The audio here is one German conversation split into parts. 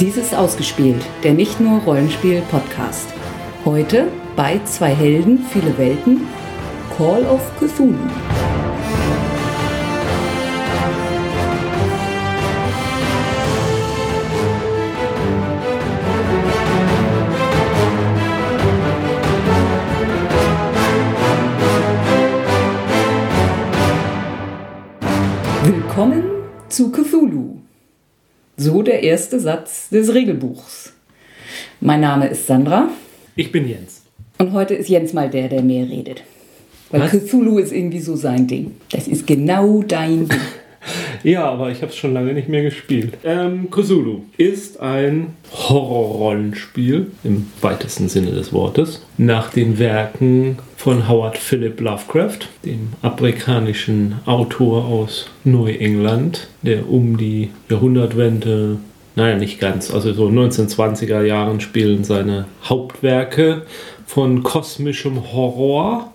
Dies ist ausgespielt, der nicht nur Rollenspiel-Podcast. Heute bei zwei Helden, viele Welten, Call of Cthulhu. Willkommen zu Cthulhu. So der erste Satz des Regelbuchs. Mein Name ist Sandra Ich bin Jens. und heute ist Jens mal der, der mehr redet. Weil Was? Cthulhu ist irgendwie so sein Ding. Das ist genau dein Ding. Ja, aber ich habe es schon lange nicht mehr gespielt. Ähm, Cthulhu ist ein Horrorrollenspiel im weitesten Sinne des Wortes nach den Werken von Howard Philip Lovecraft, dem amerikanischen Autor aus Neuengland, der um die Jahrhundertwende, naja, nicht ganz, also so 1920er Jahren spielen seine Hauptwerke von kosmischem Horror,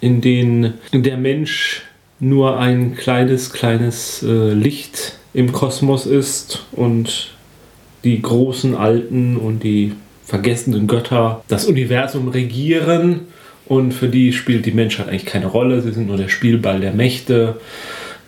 in denen der Mensch nur ein kleines, kleines äh, Licht im Kosmos ist und die großen Alten und die vergessenen Götter das Universum regieren und für die spielt die Menschheit eigentlich keine Rolle, sie sind nur der Spielball der Mächte.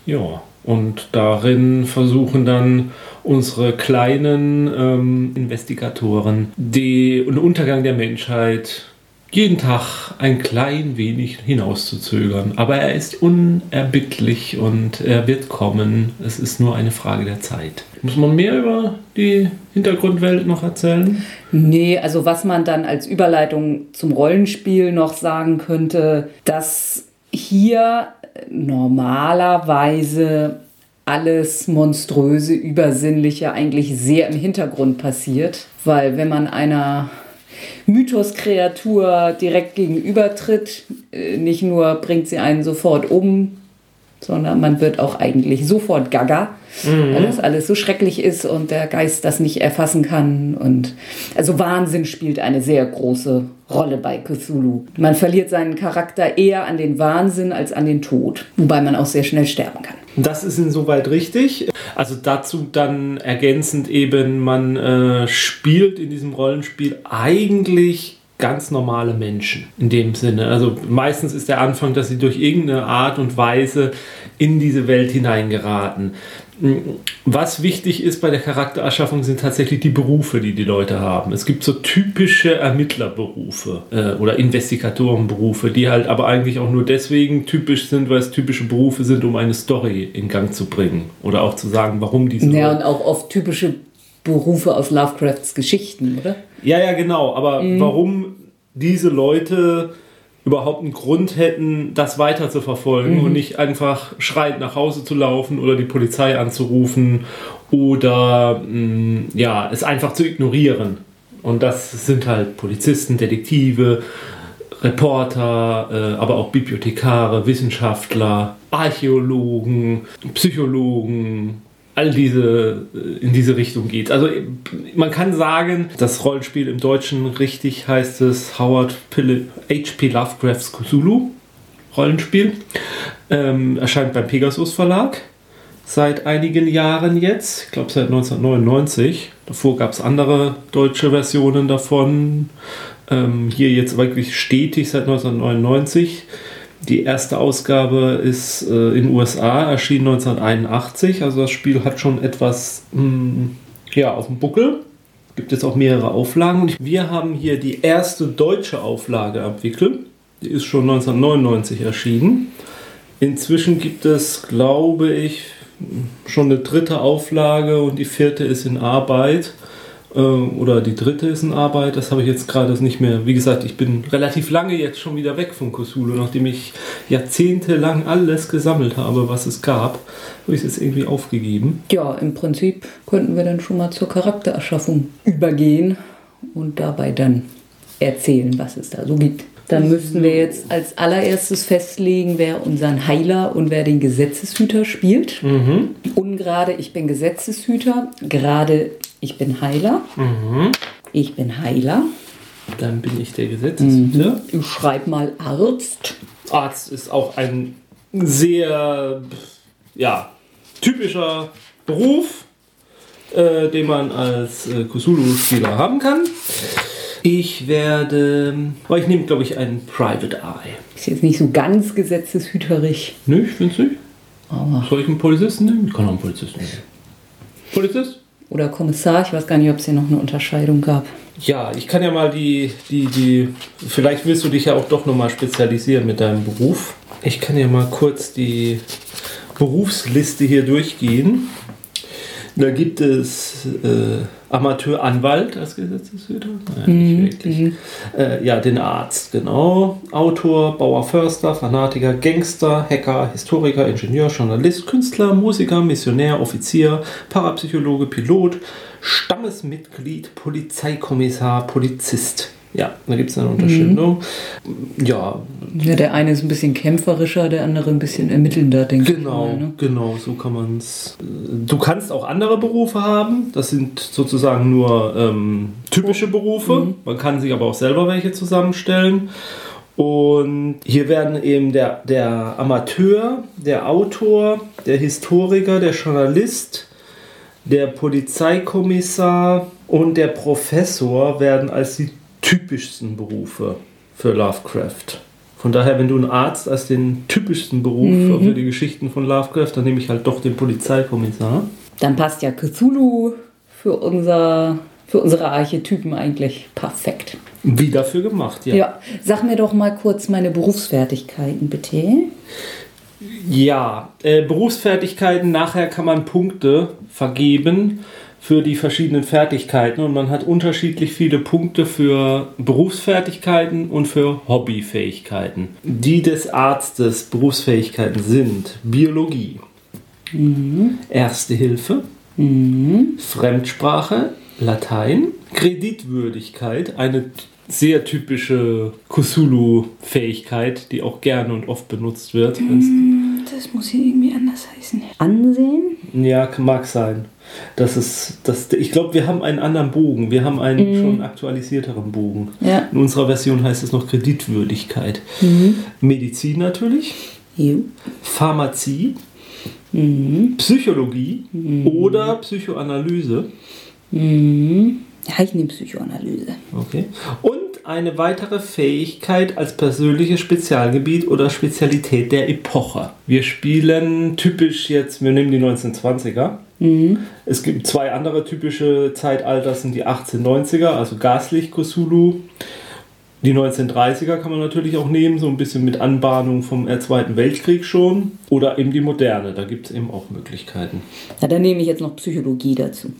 Ja, und darin versuchen dann unsere kleinen ähm, Investigatoren den Untergang der Menschheit jeden Tag ein klein wenig hinauszuzögern. Aber er ist unerbittlich und er wird kommen. Es ist nur eine Frage der Zeit. Muss man mehr über die Hintergrundwelt noch erzählen? Nee, also was man dann als Überleitung zum Rollenspiel noch sagen könnte, dass hier normalerweise alles Monströse, Übersinnliche eigentlich sehr im Hintergrund passiert. Weil wenn man einer Mythos-Kreatur direkt gegenübertritt, äh, nicht nur bringt sie einen sofort um, sondern man wird auch eigentlich sofort gaga, weil das alles so schrecklich ist und der Geist das nicht erfassen kann. Und also Wahnsinn spielt eine sehr große Rolle bei Cthulhu. Man verliert seinen Charakter eher an den Wahnsinn als an den Tod, wobei man auch sehr schnell sterben kann. Das ist insoweit richtig. Also dazu dann ergänzend eben, man äh, spielt in diesem Rollenspiel eigentlich ganz normale Menschen in dem Sinne. Also meistens ist der Anfang, dass sie durch irgendeine Art und Weise in diese Welt hineingeraten. Was wichtig ist bei der Charaktererschaffung sind tatsächlich die Berufe, die die Leute haben. Es gibt so typische Ermittlerberufe äh, oder Investigatorenberufe, die halt aber eigentlich auch nur deswegen typisch sind, weil es typische Berufe sind, um eine Story in Gang zu bringen oder auch zu sagen, warum diese Ja, und auch oft typische Berufe aus Lovecrafts Geschichten, oder? Ja, ja, genau. Aber warum diese Leute überhaupt einen Grund hätten, das weiter zu verfolgen und nicht einfach schreiend nach Hause zu laufen oder die Polizei anzurufen oder mh, ja, es einfach zu ignorieren. Und das sind halt Polizisten, Detektive, Reporter, äh, aber auch Bibliothekare, Wissenschaftler, Archäologen, Psychologen, all diese äh, in diese Richtung geht. Also man kann sagen, das Rollenspiel im Deutschen richtig heißt es Howard H.P. Lovecrafts Cthulhu Rollenspiel. Ähm, erscheint beim Pegasus Verlag seit einigen Jahren jetzt, ich glaube seit 1999. Davor gab es andere deutsche Versionen davon. Ähm, hier jetzt wirklich stetig seit 1999. Die erste Ausgabe ist äh, in den USA, erschien 1981. Also das Spiel hat schon etwas mh, ja, auf dem Buckel. Gibt jetzt auch mehrere Auflagen. Wir haben hier die erste deutsche Auflage am Wickel. Die ist schon 1999 erschienen. Inzwischen gibt es, glaube ich, schon eine dritte Auflage und die vierte ist in Arbeit. Äh, Oder die dritte ist in Arbeit. Das habe ich jetzt gerade nicht mehr. Wie gesagt, ich bin relativ lange jetzt schon wieder weg von Cthulhu, nachdem ich jahrzehntelang alles gesammelt habe, was es gab. Habe ich es jetzt irgendwie aufgegeben. Ja, im Prinzip könnten wir dann schon mal zur Charaktererschaffung übergehen und dabei dann erzählen, was es da so gibt. Dann müssten wir jetzt als allererstes festlegen, wer unseren Heiler und wer den Gesetzeshüter spielt. Ungerade, ich bin Gesetzeshüter. Gerade, ich bin Heiler. Ich bin Heiler. Dann bin ich der Gesetzeshüter. Ich schreibe mal Arzt. Arzt ist auch ein sehr ja, typischer Beruf. äh, den man als äh, Cthulhu-Spieler haben kann. Ich werde, aber ich nehme, glaube ich, einen Private Eye. Ist jetzt nicht so ganz gesetzeshüterig. Nö, ich finde es nicht. Aber Soll ich einen Polizisten nehmen? Ich kann auch einen Polizisten nehmen. Polizist? Oder Kommissar, ich weiß gar nicht, ob es hier noch eine Unterscheidung gab. Ja, ich kann ja mal die, die, die, vielleicht willst du dich ja auch doch nochmal spezialisieren mit deinem Beruf. Ich kann ja mal kurz die Berufsliste hier durchgehen. Da gibt es äh, Amateuranwalt als Gesetzeshüter. Nein, nicht wirklich. Äh, ja, den Arzt, genau. Autor, Bauer, Förster, Fanatiker, Gangster, Hacker, Historiker, Ingenieur, Journalist, Künstler, Musiker, Missionär, Offizier, Parapsychologe, Pilot, Stammesmitglied, Polizeikommissar, Polizist. Ja, da gibt es eine Unterscheidung. Ja, Ja, der eine ist ein bisschen kämpferischer, der andere ein bisschen ermittelnder, denke Genau, ich mal. Ne? genau, so kann man es. Du kannst auch andere Berufe haben. Das sind sozusagen nur ähm, typische Berufe. Man kann sich aber auch selber welche zusammenstellen. Und hier werden eben der, der Amateur, der Autor, der Historiker, der Journalist, der Polizeikommissar und der Professor werden als die typischsten Berufe für Lovecraft. Von daher, wenn du einen Arzt als den typischsten Beruf für die Geschichten von Lovecraft, dann nehme ich halt doch den Polizeikommissar. Dann passt ja Cthulhu für, unser, für unsere Archetypen eigentlich perfekt. Wie dafür gemacht, ja. Ja. sag mir doch mal kurz meine Berufsfertigkeiten, bitte. Ja, äh, Berufsfertigkeiten, nachher kann man Punkte vergeben für die verschiedenen Fertigkeiten und man hat unterschiedlich viele Punkte für Berufsfertigkeiten und für Hobbyfähigkeiten. Die des Arztes Berufsfähigkeiten sind Biologie, Erste Hilfe, Fremdsprache, Latein, Kreditwürdigkeit, eine sehr typische Cthulhu-Fähigkeit, die auch gerne und oft benutzt wird. wenn's Das muss hier irgendwie anders heißen. Ansehen? Ja, mag sein. Das ist, das, ich glaube, wir haben einen anderen Bogen. Wir haben einen schon aktualisierteren Bogen. Ja. In unserer Version heißt es noch Kreditwürdigkeit. Medizin natürlich, Jo. Pharmazie, Psychologie oder Psychoanalyse. Ja, ich nehme Psychoanalyse. Okay. Und eine weitere Fähigkeit als persönliches Spezialgebiet oder Spezialität der Epoche. Wir spielen typisch jetzt, wir nehmen die 1920er. Es gibt zwei andere typische Zeitalter, das sind die 1890er, also Gaslicht Cthulhu. Die 1930er kann man natürlich auch nehmen, so ein bisschen mit Anbahnung vom Zweiten Weltkrieg schon. Oder eben die moderne, da gibt es eben auch Möglichkeiten. Ja, dann nehme ich jetzt noch Psychologie dazu.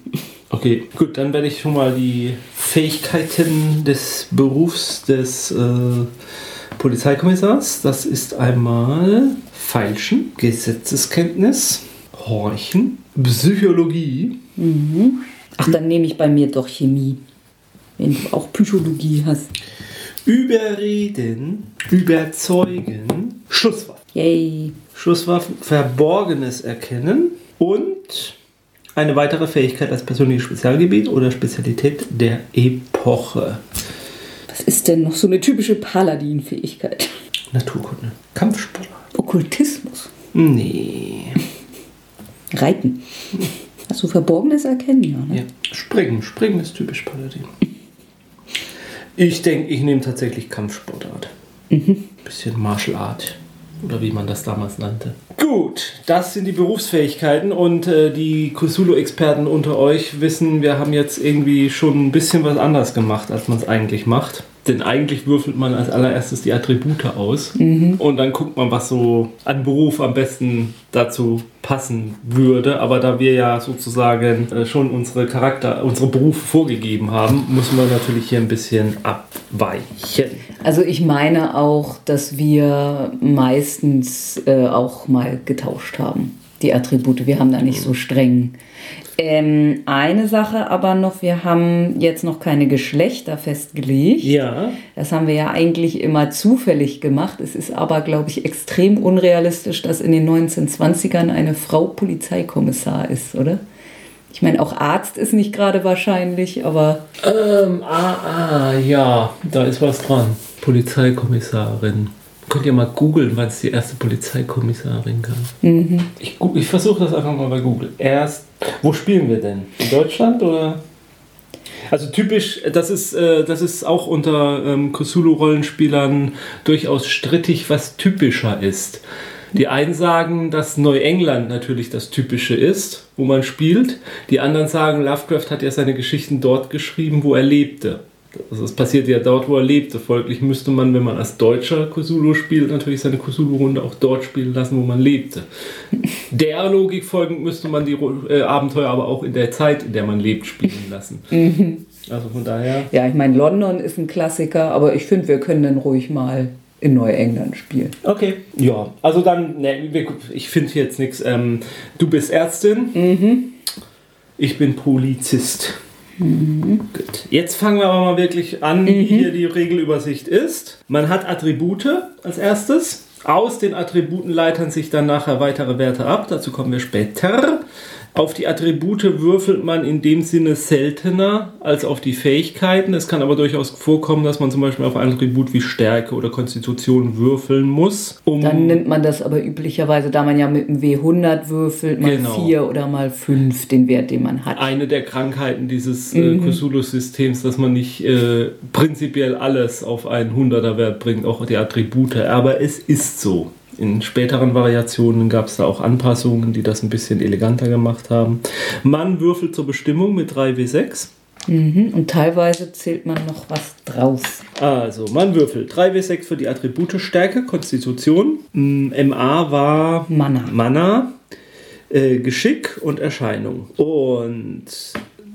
Okay, gut, dann werde ich schon mal die Fähigkeiten des Berufs des äh, Polizeikommissars. Das ist einmal Feilschen, Gesetzeskenntnis, Horchen, Psychologie, Ach, dann nehme ich bei mir doch Chemie. Wenn du auch Psychologie hast. Überreden, Überzeugen, Schusswaffen. Yay. Schusswaffen, Verborgenes erkennen und eine weitere Fähigkeit als persönliches Spezialgebiet oder Spezialität der Epoche. Was ist denn noch so eine typische Paladin-Fähigkeit? Naturkunde, Kampfsport. Okkultismus. Nee. Reiten. Hast du Verborgenes erkennen? Ja, ne? Ja. Springen. Springen ist typisch Paladin. Ich denke, ich nehme tatsächlich Kampfsportart. Bisschen Martial Art. Oder wie man das damals nannte. Gut, das sind die Berufsfähigkeiten und äh, die Cthulhu-Experten unter euch wissen, wir haben jetzt irgendwie schon ein bisschen was anders gemacht, als man es eigentlich macht. Denn eigentlich würfelt man als allererstes die Attribute aus und dann guckt man, was so an Beruf am besten dazu passen würde. Aber da wir ja sozusagen äh, schon unsere Charakter, unsere Berufe vorgegeben haben, müssen wir natürlich hier ein bisschen abweichen. Also ich meine auch, dass wir meistens äh, auch mal getauscht haben, die Attribute. Wir haben da nicht so streng. Ähm, eine Sache aber noch, wir haben jetzt noch keine Geschlechter festgelegt. Ja, Das haben wir ja eigentlich immer zufällig gemacht. Es ist aber, glaube ich, extrem unrealistisch, dass in den 1920ern eine Frau Polizeikommissar ist, oder? Ich meine, auch Arzt ist nicht gerade wahrscheinlich, aber ähm, ah, ah, ja, da ist was dran. Polizeikommissarin. Könnt ihr mal googeln, wann es die erste Polizeikommissarin gab? Ich, gu- ich versuche das einfach mal bei Google. Erst, wo spielen wir denn? In Deutschland oder? Also typisch, das ist, äh, das ist auch unter ähm, Cthulhu-Rollenspielern durchaus strittig, was typischer ist. Die einen sagen, dass Neuengland natürlich das Typische ist, wo man spielt. Die anderen sagen, Lovecraft hat ja seine Geschichten dort geschrieben, wo er lebte. Also es passiert ja dort, wo er lebte. Folglich müsste man, wenn man als Deutscher Cthulhu spielt, natürlich seine Cthulhu-Runde auch dort spielen lassen, wo man lebte. Der Logik folgend müsste man die äh, Abenteuer aber auch in der Zeit, in der man lebt, spielen lassen. Also von daher. Ja, ich meine, London ist ein Klassiker, aber ich finde, wir können dann ruhig mal in Neuengland spielen. Okay. Ja, also dann, ne, ich finde jetzt nichts. Ähm, du bist Ärztin. Ich bin Polizist. Gut. Jetzt fangen wir aber mal wirklich an, wie hier die Regelübersicht ist. Man hat Attribute als erstes. Aus den Attributen leitern sich dann nachher weitere Werte ab. Dazu kommen wir später. Auf die Attribute würfelt man in dem Sinne seltener als auf die Fähigkeiten. Es kann aber durchaus vorkommen, dass man zum Beispiel auf ein Attribut wie Stärke oder Konstitution würfeln muss. Um Dann nimmt man das aber üblicherweise, da man ja mit dem W100 würfelt, mal Genau. 4 oder mal 5 den Wert, den man hat. eine der Krankheiten dieses äh, Cthulhu-Systems, dass man nicht äh, prinzipiell alles auf einen 100er Wert bringt, auch die Attribute. Aber es ist so. In späteren Variationen gab es da auch Anpassungen, die das ein bisschen eleganter gemacht haben. Man würfelt zur Bestimmung mit 3W6. Mhm. Und teilweise zählt man noch was drauf. Also, man würfelt 3W6 für die Attribute Stärke, Konstitution. Mm, MA war Mana. Mana, äh, Geschick und Erscheinung. Und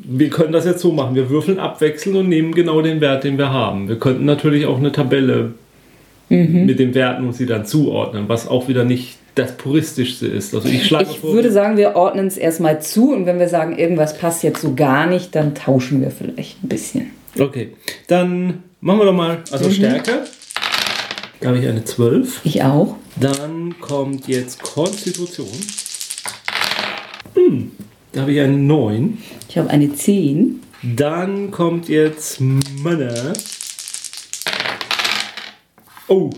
wir können das jetzt so machen. Wir würfeln abwechselnd und nehmen genau den Wert, den wir haben. Wir könnten natürlich auch eine Tabelle mit den Werten und sie dann zuordnen, was auch wieder nicht das puristischste ist. Also ich schlage Ich vor, würde sagen, wir ordnen es erstmal zu und wenn wir sagen, irgendwas passt jetzt so gar nicht, dann tauschen wir vielleicht ein bisschen. Okay, dann machen wir doch mal, also Stärke. Da habe ich eine 12. Ich auch. Dann kommt jetzt Konstitution. Hm, da habe ich eine 9. Ich habe eine 10. Dann kommt jetzt Mana. Oh,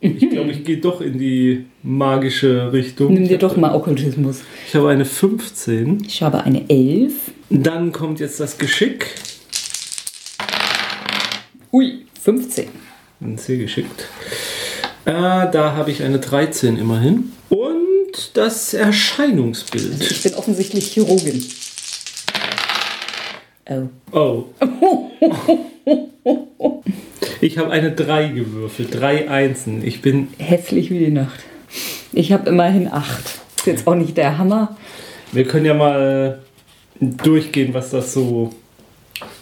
ich glaube, ich gehe doch in die magische Richtung. Nimm dir doch mal Okkultismus. Ich habe eine 15. Ich habe eine 11. Dann kommt jetzt das Geschick. Ui, 15. Sehr geschickt. Äh, da habe ich eine 13 immerhin. Und das Erscheinungsbild. Ich bin offensichtlich Chirurgin. Oh. Oh. Ich habe eine 3 gewürfelt. Drei Einsen. Ich bin. Hässlich wie die Nacht. Ich habe immerhin 8. Ist jetzt auch nicht der Hammer. Wir können ja mal durchgehen, was das so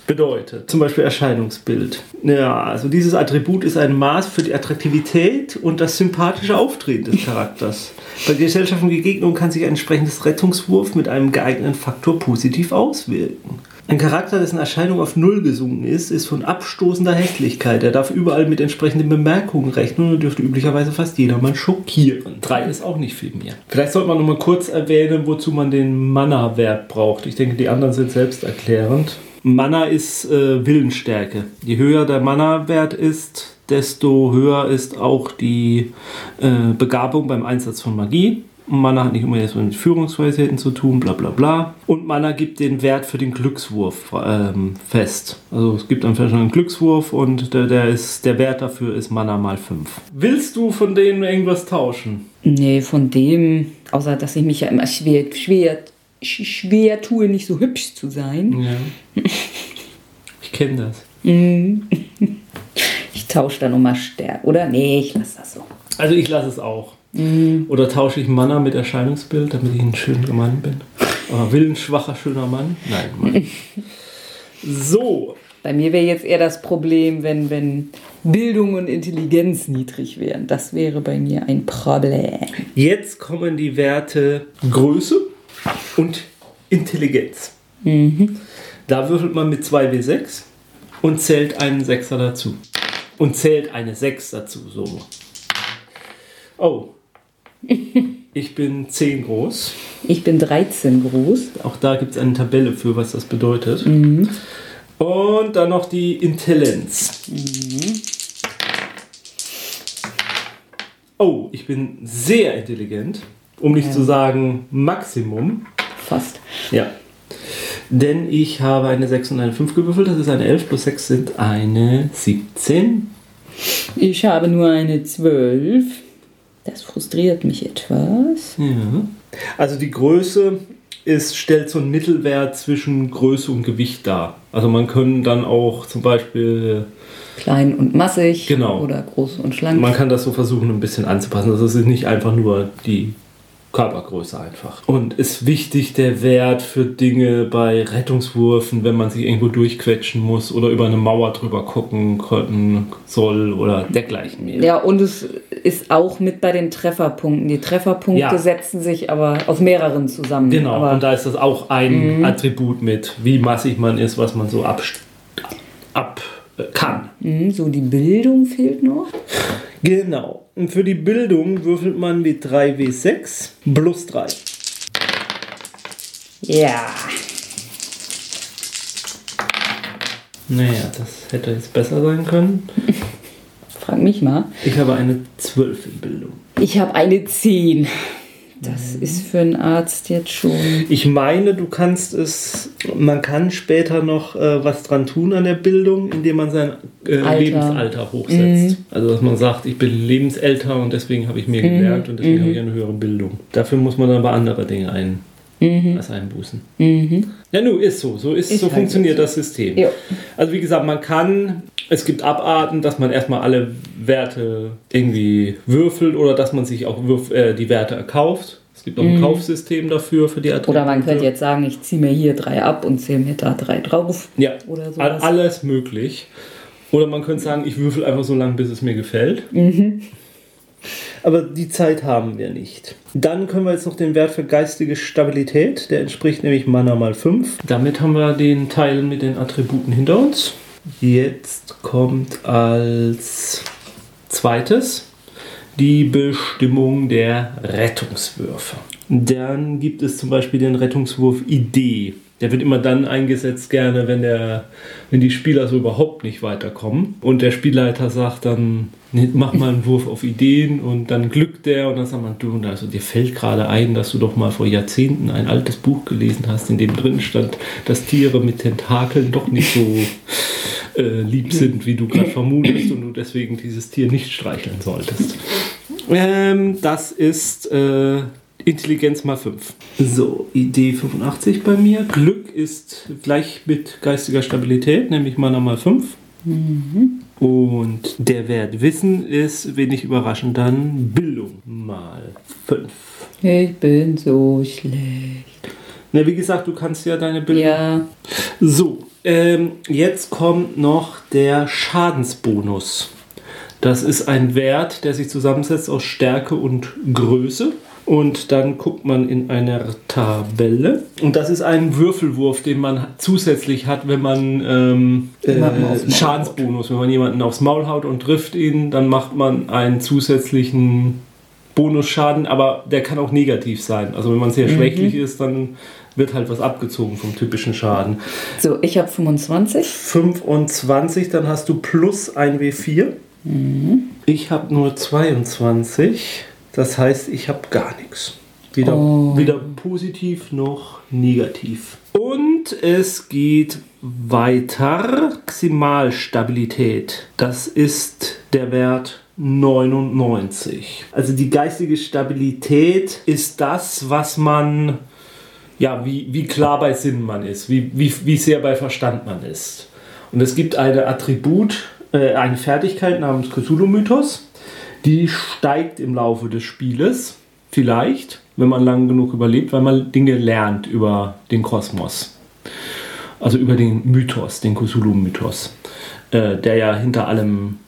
bedeutet. Zum Beispiel Erscheinungsbild. Ja, also dieses Attribut ist ein Maß für die Attraktivität und das sympathische Auftreten des Charakters. Bei Gesellschaft und Begegnung kann sich ein entsprechendes Rettungswurf mit einem geeigneten Faktor positiv auswirken. Ein Charakter, dessen Erscheinung auf Null gesunken ist, ist von abstoßender Hässlichkeit. Er darf überall mit entsprechenden Bemerkungen rechnen und dürfte üblicherweise fast jedermann schockieren. Drei ist auch nicht viel mehr. Vielleicht sollte man noch mal kurz erwähnen, wozu man den Mana-Wert braucht. Ich denke, die anderen sind selbsterklärend. Mana ist äh, Willensstärke. Je höher der Mana-Wert ist, desto höher ist auch die äh, Begabung beim Einsatz von Magie. Mana hat nicht immer jetzt mit Führungsweisheiten zu tun, bla bla bla. Und Mana gibt den Wert für den Glückswurf ähm, fest. Also es gibt dann vielleicht einen Glückswurf und der, der, ist, der Wert dafür ist Mana mal 5. Willst du von denen irgendwas tauschen? Nee, von dem, außer dass ich mich ja immer schwer, schwer, sch- schwer tue, nicht so hübsch zu sein. Ja. Ich kenne das. Ich tausche da nochmal Stärke. Oder? Nee, ich lasse das so. Also ich lasse es auch. Oder tausche ich Mana mit Erscheinungsbild, damit ich ein schöner Mann bin? Aber willensschwacher, schöner Mann? Nein, Mann. So, Bei mir wäre jetzt eher das Problem, wenn, wenn Bildung und Intelligenz niedrig wären. Das wäre bei mir ein Problem. jetzt kommen die Werte Größe und Intelligenz. Da würfelt man mit 2W6 und zählt einen Sechser dazu. Und zählt eine 6 dazu, so. Oh. Ich bin 10 groß. Ich bin 13 groß. Auch da gibt es eine Tabelle für, was das bedeutet. Und dann noch die Intelligenz. Oh, ich bin sehr intelligent, um nicht Ja. zu sagen Maximum. Fast. Ja. Denn ich habe eine 6 und eine 5 gewürfelt. Das ist eine 11 plus 6 sind eine 17. Ich habe nur eine 12. Das frustriert mich etwas. Ja. Also die Größe ist, stellt so einen Mittelwert zwischen Größe und Gewicht dar. Also man kann dann auch zum Beispiel, Klein und massig. Genau. Oder groß und schlank. man kann das so versuchen ein bisschen anzupassen. Also es ist nicht einfach nur die Körpergröße einfach. Und ist wichtig der Wert für Dinge bei Rettungswürfen, wenn man sich irgendwo durchquetschen muss oder über eine Mauer drüber gucken können soll oder dergleichen mehr. Ja, und es ist auch mit bei den Trefferpunkten. Die Trefferpunkte Ja. setzen sich aber aus mehreren zusammen. Genau, Aber und da ist das auch ein Attribut mit, wie massig man ist, was man so ab, ab äh, kann. mh, so die Bildung fehlt noch. Genau. Und für die Bildung würfelt man mit 3W6 plus 3. Ja. Naja, das hätte jetzt besser sein können. Frag mich mal. Ich habe eine 12 in Bildung. Ich habe eine 10. Das ist für einen Arzt jetzt schon. Ich meine, du kannst es, man kann später noch äh, was dran tun an der Bildung, indem man sein äh, Alter. Lebensalter hochsetzt. Also, dass man sagt, ich bin lebensälter und deswegen habe ich mehr gelernt und deswegen habe ich eine höhere Bildung. Dafür muss man dann aber andere Dinge ein, was einbußen. Ja, nun, ist so. So, ist, Ist so halt funktioniert so. das System. Ja. Also, wie gesagt, man kann, es gibt Abarten, dass man erstmal alle Werte irgendwie würfelt oder dass man sich auch würf, äh, die Werte erkauft. Es gibt auch ein Kaufsystem dafür für die Attribute. Oder man könnte jetzt sagen, ich ziehe mir hier drei ab und zähle mir da drei drauf. Ja, Oder sowas. alles möglich. Oder man könnte sagen, ich würfel einfach so lange, bis es mir gefällt. Aber die Zeit haben wir nicht. Dann können wir jetzt noch den Wert für geistige Stabilität. Der entspricht nämlich Mana mal 5. Damit haben wir den Teil mit den Attributen hinter uns. Jetzt kommt als zweites die Bestimmung der Rettungswürfe. Dann gibt es zum Beispiel den Rettungswurf Idee. Der wird immer dann eingesetzt gerne, wenn, der, wenn die Spieler so überhaupt nicht weiterkommen. Und der Spielleiter sagt dann, mach mal einen Wurf auf Ideen und dann glückt der und dann sagt man, du, also dir fällt gerade ein, dass du doch mal vor Jahrzehnten ein altes Buch gelesen hast, in dem drin stand, dass Tiere mit Tentakeln doch nicht so äh, lieb sind, wie du gerade vermutest und du deswegen dieses Tier nicht streicheln solltest. Ähm, das ist äh, Intelligenz mal 5. So, Idee 85 bei mir. Glück ist gleich mit geistiger Stabilität, nämlich Mana mal 5. Und der Wert Wissen ist, wenig überraschend, dann Bildung mal 5. Ich bin so schlecht. Na, wie gesagt, du kannst ja deine Bildung Ja, So, ähm, jetzt kommt noch der Schadensbonus. Das ist ein Wert, der sich zusammensetzt aus Stärke und Größe. Und dann guckt man in einer Tabelle. Und das ist ein Würfelwurf, den man zusätzlich hat, wenn man ähm, äh, Schadensbonus, wenn man jemanden aufs Maul haut und trifft ihn, dann macht man einen zusätzlichen Bonusschaden, aber der kann auch negativ sein. Also wenn man sehr schwächlich ist, dann wird halt was abgezogen vom typischen Schaden. so, ich habe 25. 25, dann hast du plus ein W4. Ich habe nur 22. Das heißt, ich habe gar nichts. Weder, Oh. weder positiv noch negativ. Und es geht weiter. Maximalstabilität. Das ist der Wert 99. Also die geistige Stabilität ist das, was man ja, wie, wie klar bei Sinn man ist, wie, wie, wie sehr bei Verstand man ist. Und es gibt eine Attribut, äh, eine Fertigkeit namens Cthulhu-Mythos, die steigt im Laufe des Spieles, vielleicht, wenn man lang genug überlebt, weil man Dinge lernt über den Kosmos. Also über den Mythos, den Cthulhu-Mythos, äh, der ja hinter allem,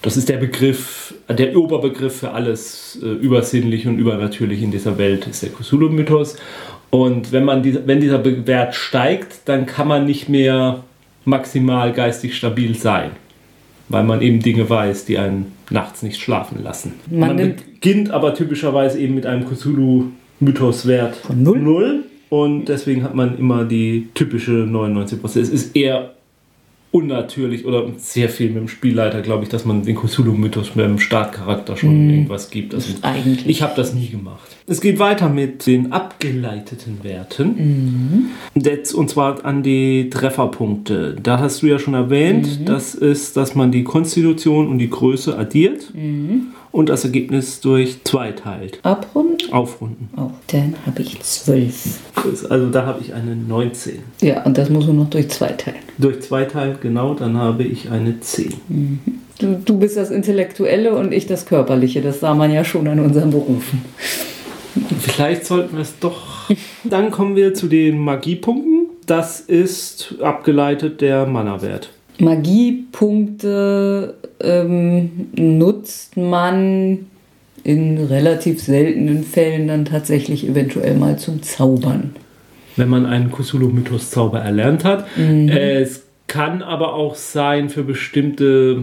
das ist der Begriff, der Oberbegriff für alles äh, übersinnlich und übernatürlich in dieser Welt, ist der Cthulhu-Mythos. Und wenn, man die, wenn dieser Wert steigt, dann kann man nicht mehr maximal geistig stabil sein, weil man eben Dinge weiß, die einen nachts nicht schlafen lassen. Man Man, beginnt aber typischerweise eben mit einem Cthulhu-Mythos-Wert Von null? null und deswegen hat man immer die typische 99%. Es ist eher unnatürlich oder sehr viel mit dem Spielleiter, glaube ich, dass man den Cthulhu-Mythos mit dem Startcharakter schon irgendwas gibt. Also Eigentlich. ich habe das nie gemacht. Es geht weiter mit den abgeleiteten Werten. Jetzt, und zwar an die Trefferpunkte. Da hast du ja schon erwähnt, das ist, dass man die Konstitution und die Größe addiert und das Ergebnis durch zwei teilt. Abrunden? Aufrunden. Oh, dann habe ich zwölf. Also da habe ich eine 19. Ja, und das muss man noch durch zwei teilen. Durch zwei teilt, genau, dann habe ich eine 10. Du, du bist das Intellektuelle und ich das Körperliche. Das sah man ja schon an unseren Berufen. Vielleicht sollten wir es doch. Dann kommen wir zu den Magiepunkten. Das ist abgeleitet der Mana-Wert. Magiepunkte ähm, nutzt man in relativ seltenen Fällen dann tatsächlich eventuell mal zum Zaubern. Wenn man einen Cthulhu-Mythos-Zauber erlernt hat. Es kann aber auch sein für bestimmte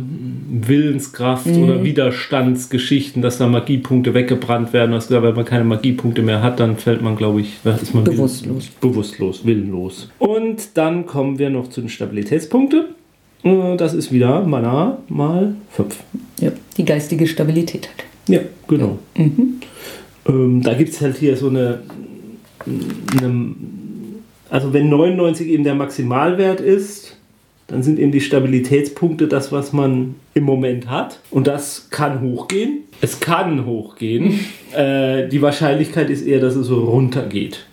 Willenskraft oder Widerstandsgeschichten, dass da Magiepunkte weggebrannt werden. Also, wenn man keine Magiepunkte mehr hat, dann fällt man, glaube ich, ist man Bewusstlos. bewusstlos, willenlos. Und dann kommen wir noch zu den Stabilitätspunkten. Äh, Das ist wieder Mana mal 5. Ja, die geistige Stabilität hat. Ja, genau. Ähm, da gibt es halt hier so eine, eine. Also, wenn 99 eben der Maximalwert ist, dann sind eben die Stabilitätspunkte das, was man im Moment hat. Und das kann hochgehen. Es kann hochgehen. äh, die Wahrscheinlichkeit ist eher, dass es so runtergeht.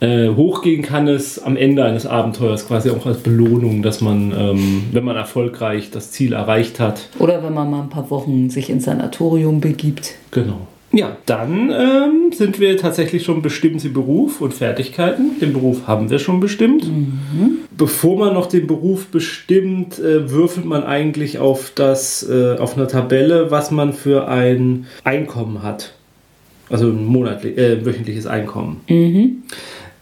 Äh, hochgehen kann es am Ende eines Abenteuers quasi auch als Belohnung, dass man, ähm, wenn man erfolgreich das Ziel erreicht hat, Oder wenn man mal ein paar Wochen sich ins Sanatorium begibt. Genau. Ja, dann ähm, sind wir tatsächlich schon bestimmt im Beruf und Fertigkeiten. Den Beruf haben wir schon bestimmt. Bevor man noch den Beruf bestimmt, äh, würfelt man eigentlich auf, das, äh, auf eine Tabelle, was man für ein Einkommen hat. Also ein monatlich, äh, wöchentliches Einkommen.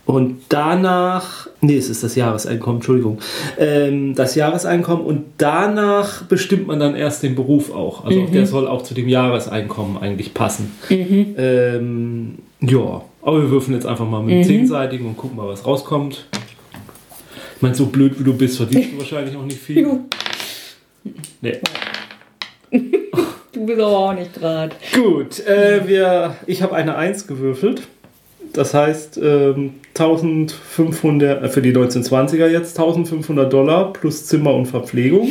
Und danach, nee, es ist das Jahreseinkommen, Entschuldigung, ähm, das Jahreseinkommen und danach bestimmt man dann erst den Beruf auch. Also der soll auch zu dem Jahreseinkommen eigentlich passen. Ähm, ja, aber wir würfeln jetzt einfach mal mit dem Zehnseitigen und gucken mal, was rauskommt. Ich meine, so blöd wie du bist, verdienst du wahrscheinlich auch nicht viel. Nee. Du bist aber auch nicht gerade. Gut, äh, wir, ich habe eine 1 gewürfelt. Das heißt, ähm, 1500, äh, für die 1920er jetzt 1500 Dollar plus Zimmer und Verpflegung.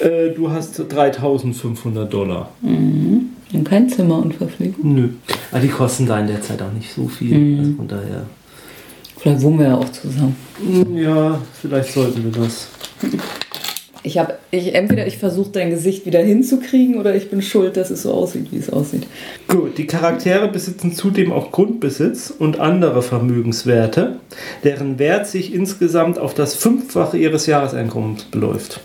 Äh, du hast 3500 Dollar. Und kein Zimmer und Verpflegung. Nö. Aber die kosten da in der Zeit auch nicht so viel. Also von daher. Vielleicht wohnen wir ja auch zusammen. Ja, vielleicht sollten wir das. Ich habe, ich, entweder ich versuche dein Gesicht wieder hinzukriegen oder ich bin schuld, dass es so aussieht, wie es aussieht. Gut, die Charaktere besitzen zudem auch Grundbesitz und andere Vermögenswerte, deren Wert sich insgesamt auf das Fünffache ihres Jahreseinkommens beläuft.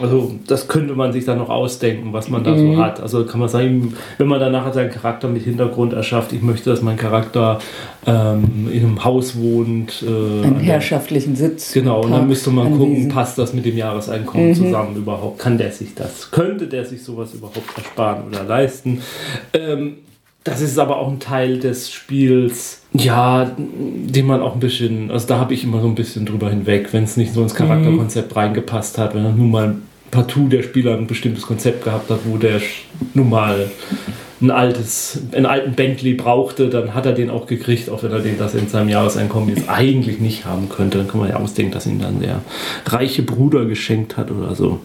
Also das könnte man sich dann noch ausdenken, was man da so hat. Also kann man sagen, wenn man dann nachher seinen Charakter mit Hintergrund erschafft, ich möchte, dass mein Charakter ähm, in einem Haus wohnt. Äh, Einen an der- herrschaftlichen Sitz. Genau, und dann müsste man gucken, Anwesen. passt das mit dem Jahreseinkommen zusammen überhaupt? Kann der sich das? Könnte der sich sowas überhaupt ersparen oder leisten? Ähm, das ist aber auch ein Teil des Spiels, ja, den man auch ein bisschen, also da habe ich immer so ein bisschen drüber hinweg, wenn es nicht so ins Charakterkonzept reingepasst hat, wenn dann nun mal partout der Spieler ein bestimmtes Konzept gehabt hat, wo der nun mal ein altes, einen alten Bentley brauchte, dann hat er den auch gekriegt, auch wenn er den das in seinem Jahreseinkommen jetzt eigentlich nicht haben könnte. Dann kann man ja ausdenken, dass ihm dann der reiche Bruder geschenkt hat oder so.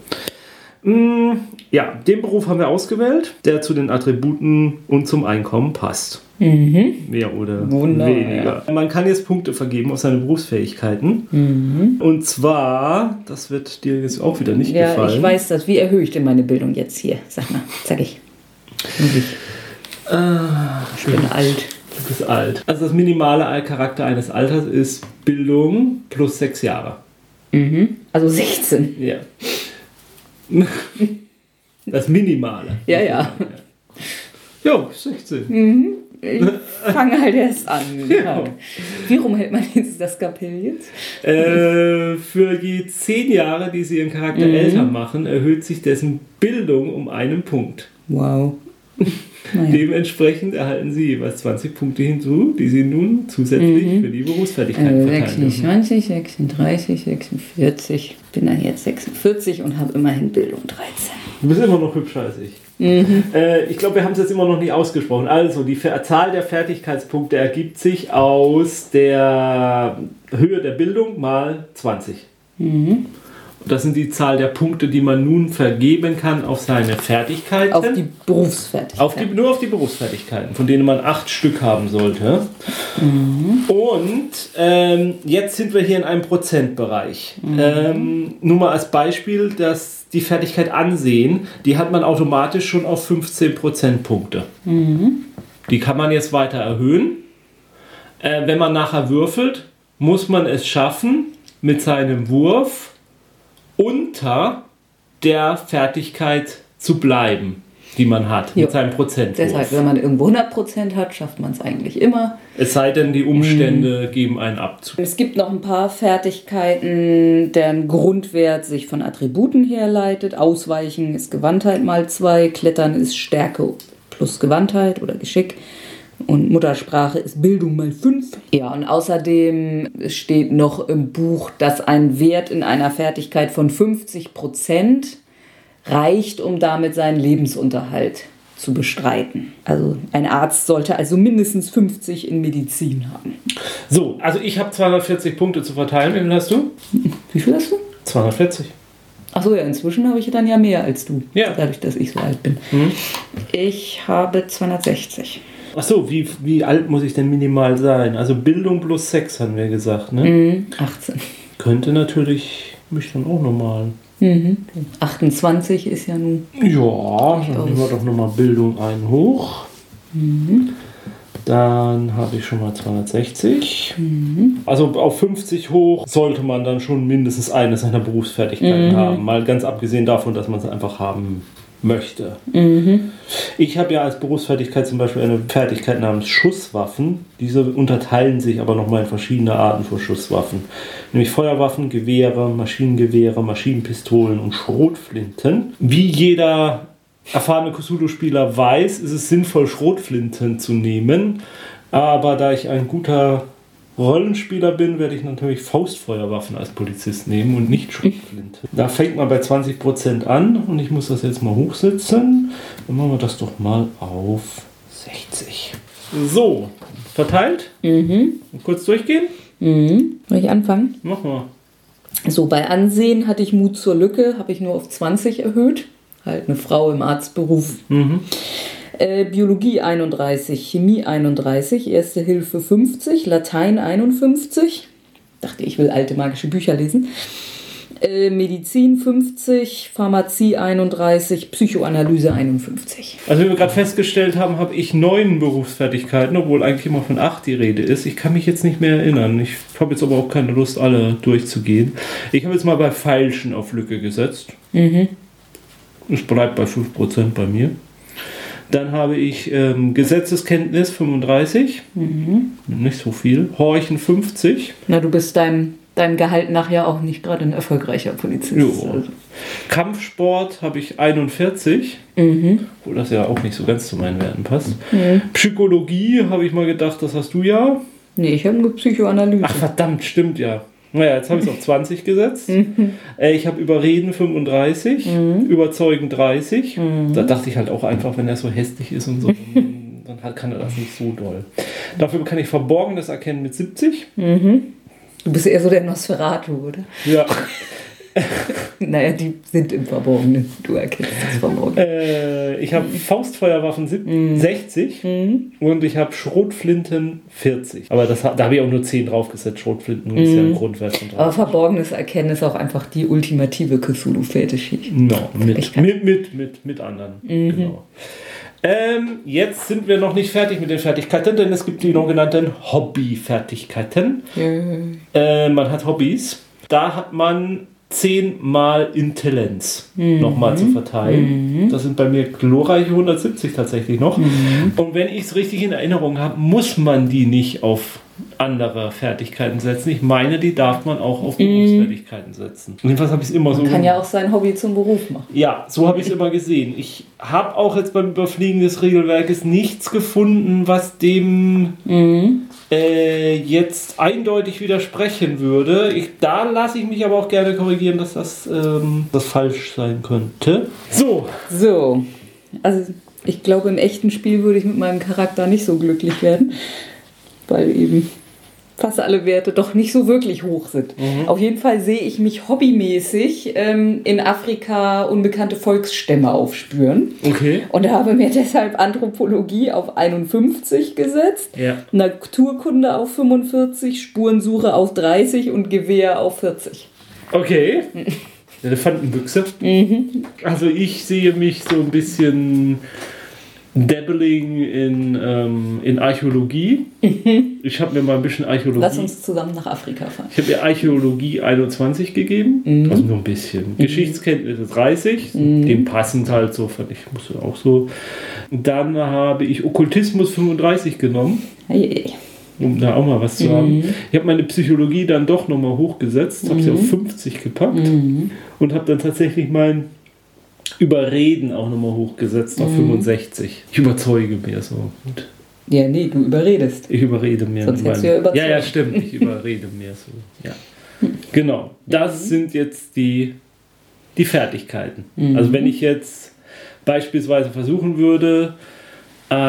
Mm, Ja, den Beruf haben wir ausgewählt, der zu den Attributen und zum Einkommen passt. Mehr oder Wunderbar, weniger. Man kann jetzt Punkte vergeben auf seine Berufsfähigkeiten. Und zwar, das wird dir jetzt auch wieder nicht Ja, gefallen. ich weiß das. Wie erhöhe ich denn meine Bildung jetzt hier? Sag mal, sag ich. Ah, Ich bin alt. Du bist alt. Also das minimale Charakter eines Alters ist Bildung plus sechs Jahre. Also 16. Ja. Das Minimale. Ja, ja. Jo, 16. Ich fange halt erst an. Ja. Wie rum hält man jetzt das Kapell jetzt? Äh, für je zehn Jahre, die sie ihren Charakter älter machen, erhöht sich dessen Bildung um einen Punkt. Wow. Naja. Dementsprechend erhalten Sie jeweils 20 Punkte hinzu, die Sie nun zusätzlich mhm. für die Berufsfertigkeit also verteilen 26, 36, 46. Bin dann jetzt 46 und habe immerhin Bildung 13. Du bist immer noch hübscher als ich. Mhm. Äh, ich glaube, wir haben es jetzt immer noch nicht ausgesprochen. Also, die Zahl der Fertigkeitspunkte ergibt sich aus der Höhe der Bildung mal 20. Mhm. Das sind die Zahl der Punkte, die man nun vergeben kann auf seine Fertigkeiten. Auf die Berufsfertigkeiten. Auf die, nur auf die Berufsfertigkeiten, von denen man acht Stück haben sollte. Mhm. Und ähm, jetzt sind wir hier in einem Prozentbereich. Mhm. Ähm, nur mal als Beispiel, dass die Fertigkeit Ansehen, die hat man automatisch schon auf 15 Prozentpunkte. Mhm. Die kann man jetzt weiter erhöhen. Äh, wenn man nachher würfelt, muss man es schaffen, mit seinem Wurf unter der Fertigkeit zu bleiben, die man hat, jo. mit seinem Prozent. Deshalb, wenn man irgendwo 100% hat, schafft man es eigentlich immer. Es sei denn, die Umstände mhm. geben einen Abzug. Es gibt noch ein paar Fertigkeiten, deren Grundwert sich von Attributen herleitet. Ausweichen ist Gewandtheit mal 2, Klettern ist Stärke plus Gewandtheit oder Geschick und Muttersprache ist Bildung mal 5. Ja, und außerdem steht noch im Buch, dass ein Wert in einer Fertigkeit von 50 Prozent reicht, um damit seinen Lebensunterhalt zu bestreiten. Also ein Arzt sollte also mindestens 50 in Medizin haben. So, also ich habe 240 Punkte zu verteilen. Wie viel hast du? Wie viel hast du? 240. Achso, ja, inzwischen habe ich dann ja mehr als du. Ja. Dadurch, dass ich so alt bin. Mhm. Ich habe 260. Ach so, wie, wie alt muss ich denn minimal sein? Also Bildung plus Sex haben wir gesagt, ne? Mhm, 18. Könnte natürlich mich dann auch nochmal. Mhm. 28 ist ja nun. Ja, dann nehmen wir doch nochmal Bildung ein hoch. Mhm. Dann habe ich schon mal 260. Mhm. Also auf 50 hoch sollte man dann schon mindestens eine seiner Berufsfertigkeiten mhm. haben. Mal ganz abgesehen davon, dass man es einfach haben möchte. Mhm. Ich habe ja als Berufsfertigkeit zum Beispiel eine Fertigkeit namens Schusswaffen. Diese unterteilen sich aber nochmal in verschiedene Arten von Schusswaffen. Nämlich Feuerwaffen, Gewehre, Maschinengewehre, Maschinenpistolen und Schrotflinten. Wie jeder erfahrene Cthulhu-Spieler weiß, ist es sinnvoll, Schrotflinten zu nehmen. Aber da ich ein guter Rollenspieler bin, werde ich natürlich Faustfeuerwaffen als Polizist nehmen und nicht Schrotflinte. Da fängt man bei 20% an und ich muss das jetzt mal hochsetzen. Dann machen wir das doch mal auf 60. So, verteilt. Mhm. Kurz durchgehen. Mhm. Soll ich anfangen? Mach mal. So, bei Ansehen hatte ich Mut zur Lücke, habe ich nur auf 20 erhöht. Halt eine Frau im Arztberuf. Mhm. Äh, Biologie 31, Chemie 31, Erste Hilfe 50, Latein 51. Dachte, ich will alte magische Bücher lesen. Äh, Medizin 50, Pharmazie 31, Psychoanalyse 51. Also wie wir gerade festgestellt haben, habe ich neun Berufsfertigkeiten, obwohl eigentlich immer von acht die Rede ist. Ich kann mich jetzt nicht mehr erinnern. Ich habe jetzt aber auch keine Lust, alle durchzugehen. Ich habe jetzt mal bei Feilschen auf Lücke gesetzt. Mhm. Es bleibt bei 5% bei mir. Dann habe ich ähm, Gesetzeskenntnis 35, mhm. nicht so viel. Horchen 50. Na, du bist deinem, deinem Gehalt nachher auch nicht gerade ein erfolgreicher Polizist. Also. Kampfsport habe ich 41, mhm. obwohl das ja auch nicht so ganz zu meinen Werten passt. Mhm. Psychologie habe ich mal gedacht, das hast du ja. Nee, ich habe nur Psychoanalyse. Ach verdammt, stimmt ja. Naja, jetzt habe ich es auf 20 gesetzt. Mhm. Äh, ich habe Überreden 35, mhm. Überzeugen 30. Mhm. Da dachte ich halt auch einfach, wenn er so hässlich ist und so, dann kann er das nicht so doll. Dafür kann ich Verborgenes erkennen mit 70. Mhm. Du bist eher so der Nosferatu, oder? Ja. naja, die sind im Verborgenen. Du erkennst das Verborgene. Äh, ich habe Faustfeuerwaffen 60 mm. und ich habe Schrotflinten 40. Aber das, da habe ich auch nur 10 draufgesetzt. Schrotflinten ist ja ein mhm. Grundwert von 30. Aber Verborgenes Erkennen ist auch einfach die ultimative Cthulhu-Fetischig. No, mit, mit, mit, mit, mit anderen. Mhm. Genau. Ähm, jetzt sind wir noch nicht fertig mit den Fertigkeiten, denn es gibt die sogenannten Hobbyfertigkeiten. Mhm. Äh, man hat Hobbys. Da hat man zehnmal Intellenz mhm. nochmal zu verteilen. Mhm. Das sind bei mir glorreiche 170 tatsächlich noch. Mhm. Und wenn ich es richtig in Erinnerung habe, muss man die nicht auf anderer Fertigkeiten setzen. Ich meine, die darf man auch auf Berufsfertigkeiten setzen. Jedenfalls habe ich es immer so Man kann ja auch sein Hobby zum Beruf machen. Ja, so habe ich es immer gesehen. Ich habe auch jetzt beim Überfliegen des Regelwerkes nichts gefunden, was dem äh, jetzt eindeutig widersprechen würde. Ich, da lasse ich mich aber auch gerne korrigieren, dass das, ähm, das falsch sein könnte. So, So, also ich glaube, im echten Spiel würde ich mit meinem Charakter nicht so glücklich werden, weil eben fast alle Werte doch nicht so wirklich hoch sind. Auf jeden Fall sehe ich mich hobbymäßig ähm, in Afrika unbekannte Volksstämme aufspüren okay. und habe mir deshalb Anthropologie auf 51 gesetzt, Ja. Naturkunde auf 45, Spurensuche auf 30 und Gewehr auf 40. Okay. Elefantenbüchse. Also ich sehe mich so ein bisschen dabbling in, ähm, in Archäologie. Ich habe mir mal ein bisschen Archäologie. Lass uns zusammen nach Afrika fahren. Ich habe mir Archäologie 21 gegeben, also nur ein bisschen. Geschichtskenntnisse 30, dem passend halt so, fand ich, muss auch so. Dann habe ich Okkultismus 35 genommen, Hey, um da auch mal was zu haben. Ich habe meine Psychologie dann doch nochmal hochgesetzt, habe sie auf 50 gepackt und habe dann tatsächlich mein Überreden auch nochmal hochgesetzt auf 65. Ich überzeuge mir so. Und Ja, nee, du überredest. ich überrede mir. Sonst hättest du ja überzeugt. ja, ja, stimmt. Ich überrede mir so. Ja. Genau. Das sind jetzt die, die Fertigkeiten. Also wenn ich jetzt beispielsweise versuchen würde, ein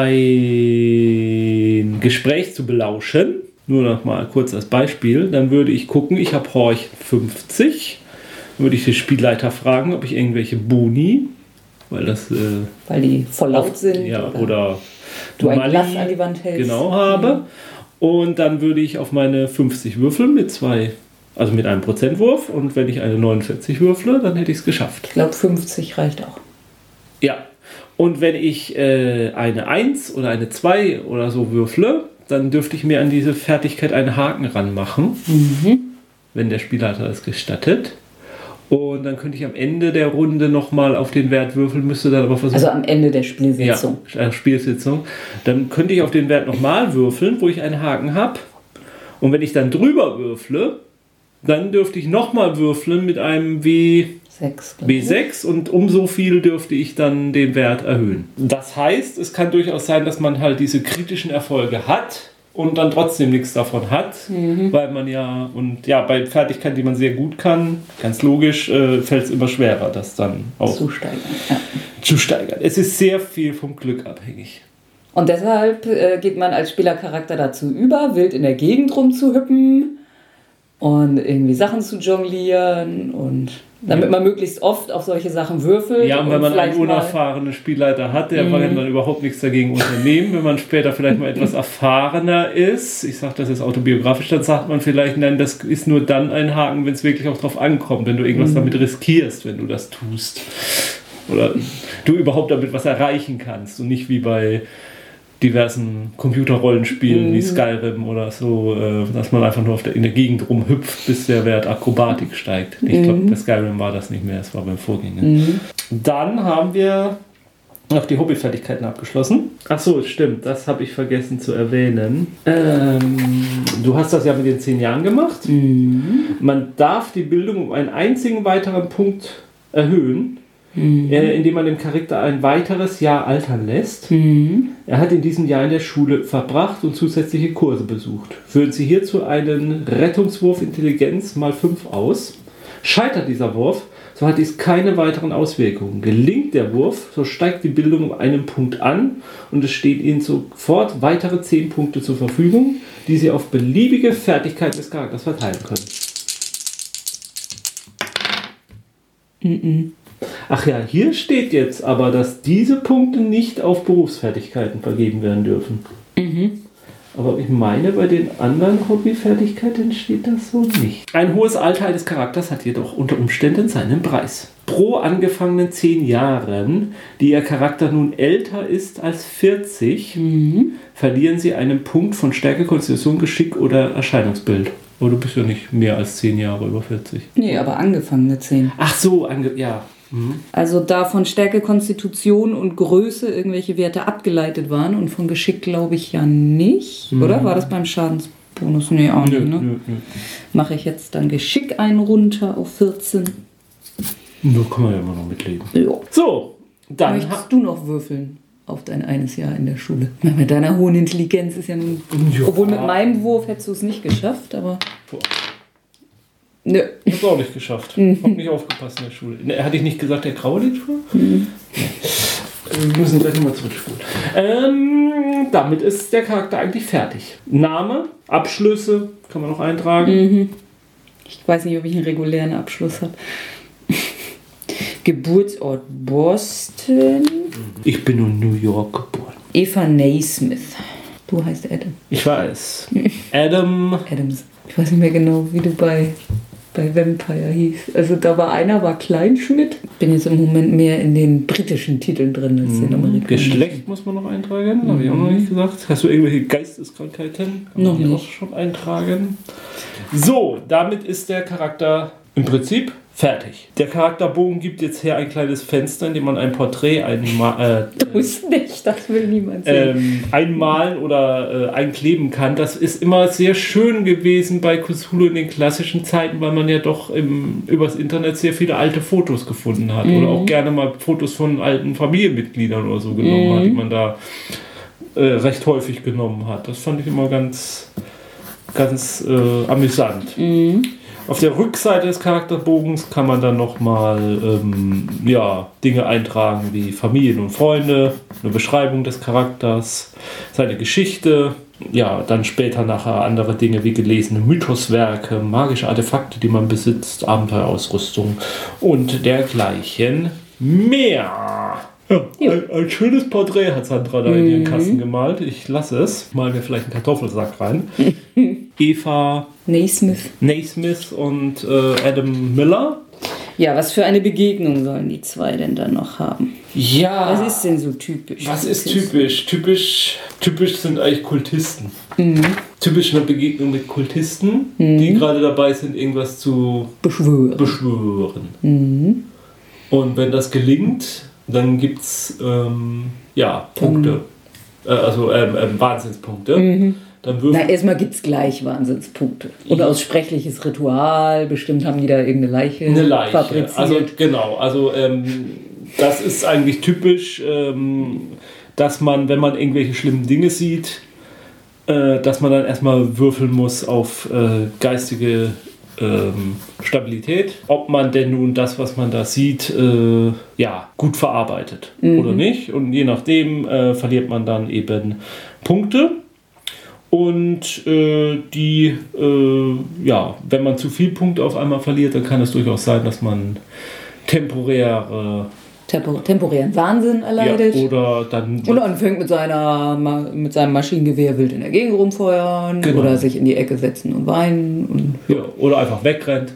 Gespräch zu belauschen, nur noch mal kurz als Beispiel, dann würde ich gucken, ich habe Horch 50, dann würde ich den Spielleiter fragen, ob ich irgendwelche Boni, weil das äh, Weil die voll laut sind. ja, oder du ein Glas an die Wand hältst. genau habe. Und dann würde ich auf meine 50 würfeln mit zwei, also mit einem Prozentwurf. Und wenn ich eine 49 würfle, dann hätte ich es geschafft. Ich glaube, 50 reicht auch. Ja. Und wenn ich äh, eine 1 oder eine 2 oder so würfle, dann dürfte ich mir an diese Fertigkeit einen Haken ranmachen, wenn der Spielleiter es gestattet. Und dann könnte ich am Ende der Runde nochmal auf den Wert würfeln, müsste dann aber versuchen. Also am Ende der Spielsitzung. Ja, äh, Spielsitzung. Dann könnte ich auf den Wert nochmal würfeln, wo ich einen Haken habe. Und wenn ich dann drüber würfle, dann dürfte ich nochmal würfeln mit einem W, Sechs. glaub ich. W6 und um so viel dürfte ich dann den Wert erhöhen. Das heißt, es kann durchaus sein, dass man halt diese kritischen Erfolge hat und dann trotzdem nichts davon hat, weil man ja, und ja, bei Fertigkeiten, die man sehr gut kann, ganz logisch, äh, fällt es immer schwerer, das dann auch Zusteigern. Ja. zu steigern. Es ist sehr viel vom Glück abhängig. Und deshalb äh, geht man als Spielercharakter dazu über, wild in der Gegend rumzuhüppen und irgendwie Sachen zu jonglieren und damit man möglichst oft auf solche Sachen würfelt. Ja, und wenn man einen unerfahrenen Spielleiter hat, der kann dann überhaupt nichts dagegen unternehmen. Wenn man später vielleicht mal etwas erfahrener ist, ich sage das jetzt autobiografisch, dann sagt man vielleicht, nein, das ist nur dann ein Haken, wenn es wirklich auch drauf ankommt, wenn du irgendwas damit riskierst, wenn du das tust. Oder du überhaupt damit was erreichen kannst und nicht wie bei diversen Computerrollenspielen wie Skyrim oder so, äh, dass man einfach nur auf der, in der Gegend rumhüpft, bis der Wert Akrobatik steigt. Ich glaube, bei Skyrim war das nicht mehr, es war beim Vorgänger. Dann haben wir noch die Hobbyfertigkeiten abgeschlossen. Ach so, stimmt, das habe ich vergessen zu erwähnen. Ähm, du hast das ja mit den zehn Jahren gemacht. Man darf die Bildung um einen einzigen weiteren Punkt erhöhen, äh, indem man dem Charakter ein weiteres Jahr altern lässt. Er hat in diesem Jahr in der Schule verbracht und zusätzliche Kurse besucht. Führen Sie hierzu einen Rettungswurf Intelligenz mal 5 aus. Scheitert dieser Wurf, so hat dies keine weiteren Auswirkungen. Gelingt der Wurf, so steigt die Bildung um einen Punkt an und es steht Ihnen sofort weitere 10 Punkte zur Verfügung, die Sie auf beliebige Fertigkeiten des Charakters verteilen können. Ach ja, hier steht jetzt aber, dass diese Punkte nicht auf Berufsfertigkeiten vergeben werden dürfen. Aber ich meine, bei den anderen Hobbyfertigkeiten steht das so nicht. Ein hohes Alter eines Charakters hat jedoch unter Umständen seinen Preis. Pro angefangenen 10 Jahren, die Ihr Charakter nun älter ist als 40, verlieren Sie einen Punkt von Stärke, Konstitution, Geschick oder Erscheinungsbild. Aber du bist ja nicht mehr als 10 Jahre über 40. Nee, aber angefangene 10. Ach so, ange ja. Mhm. Also da von Stärke, Konstitution und Größe irgendwelche Werte abgeleitet waren und von Geschick glaube ich ja nicht. Oder war das beim Schadens? Bonus, nee, auch Nö, nicht, ne? nö, nö. Mache ich jetzt dann Geschick einen runter auf 14. Nur kann man ja immer noch mitleben. Ja. So, dann Möchtest du noch würfeln auf dein eines Jahr in der Schule? Na, mit deiner hohen Intelligenz ist ja nun. Ja. Obwohl mit meinem Wurf hättest du es nicht geschafft, aber. Nö. Ich hab's auch nicht geschafft. Hab nicht aufgepasst in der Schule. Ne, hatte ich nicht gesagt, der Graue liegt vor? Wir müssen gleich nochmal zurückspulen. Ähm, damit ist der Charakter eigentlich fertig. Name, Abschlüsse kann man noch eintragen. Ich weiß nicht, ob ich einen regulären Abschluss habe. Geburtsort Boston. Ich bin in New York geboren. Eva Naismith. Du heißt Adam. Ich weiß. Adam. Adams. Ich weiß nicht mehr genau, wie du bei, bei Vampire hieß. Also da war einer, war Kleinschmidt. Bin jetzt im Moment mehr in den britischen Titeln drin als den amerikanischen. Geschlecht muss man noch eintragen. Habe ich auch noch nicht gesagt. Hast du irgendwelche Geisteskrankheiten? Kann Noch man die nicht. auch schon eintragen. So, damit ist der Charakter im Prinzip fertig. Der Charakterbogen gibt jetzt her ein kleines Fenster, in dem man ein Porträt einma äh, Muss nicht, das will niemand sehen. ähm, einmalen oder äh, einkleben kann. Das ist immer sehr schön gewesen bei Cthulhu in den klassischen Zeiten, weil man ja doch im, übers Internet sehr viele alte Fotos gefunden hat. Oder auch gerne mal Fotos von alten Familienmitgliedern oder so genommen hat, die man da äh, recht häufig genommen hat. Das fand ich immer ganz, ganz äh, amüsant. Auf der Rückseite des Charakterbogens kann man dann nochmal ähm, ja, Dinge eintragen wie Familien und Freunde, eine Beschreibung des Charakters, seine Geschichte, ja, dann später nachher andere Dinge wie gelesene Mythoswerke, magische Artefakte, die man besitzt, Abenteuerausrüstung und dergleichen mehr. Ja, ein, ein schönes Porträt hat Sandra da in ihren Kasten gemalt. Ich lasse es. Malen wir vielleicht einen Kartoffelsack rein. Eva Naismith. Naismith und äh, Adam Miller. Ja, was für eine Begegnung sollen die zwei denn dann noch haben? Ja. Was ist denn so typisch? Was ist typisch? Typisch, typisch sind eigentlich Kultisten. Typisch eine Begegnung mit Kultisten, die gerade dabei sind, irgendwas zu Beschwören. beschwören. Und wenn das gelingt, dann gibt es ähm, ja, Punkte. Äh, also ähm, ähm, Wahnsinnspunkte. Dann Na, erstmal gibt es gleich Wahnsinnspunkte. Oder aussprechliches Ritual. Bestimmt haben die da irgendeine Leiche, Eine Leiche. fabriziert. Also genau, also ähm, das ist eigentlich typisch, ähm, dass man, wenn man irgendwelche schlimmen Dinge sieht, äh, dass man dann erstmal würfeln muss auf äh, geistige ähm, Stabilität, ob man denn nun das, was man da sieht, äh, ja, gut verarbeitet oder nicht. Und je nachdem äh, verliert man dann eben Punkte. Und äh, die, äh, ja, wenn man zu viel Punkte auf einmal verliert, dann kann es durchaus sein, dass man temporäre Tempo, temporären Wahnsinn ja, erleidet. oder dann und anfängt mit, seiner, mit seinem Maschinengewehr wild in der Gegend rumfeuern Genau. oder sich in die Ecke setzen und weinen und ja, oder einfach wegrennt.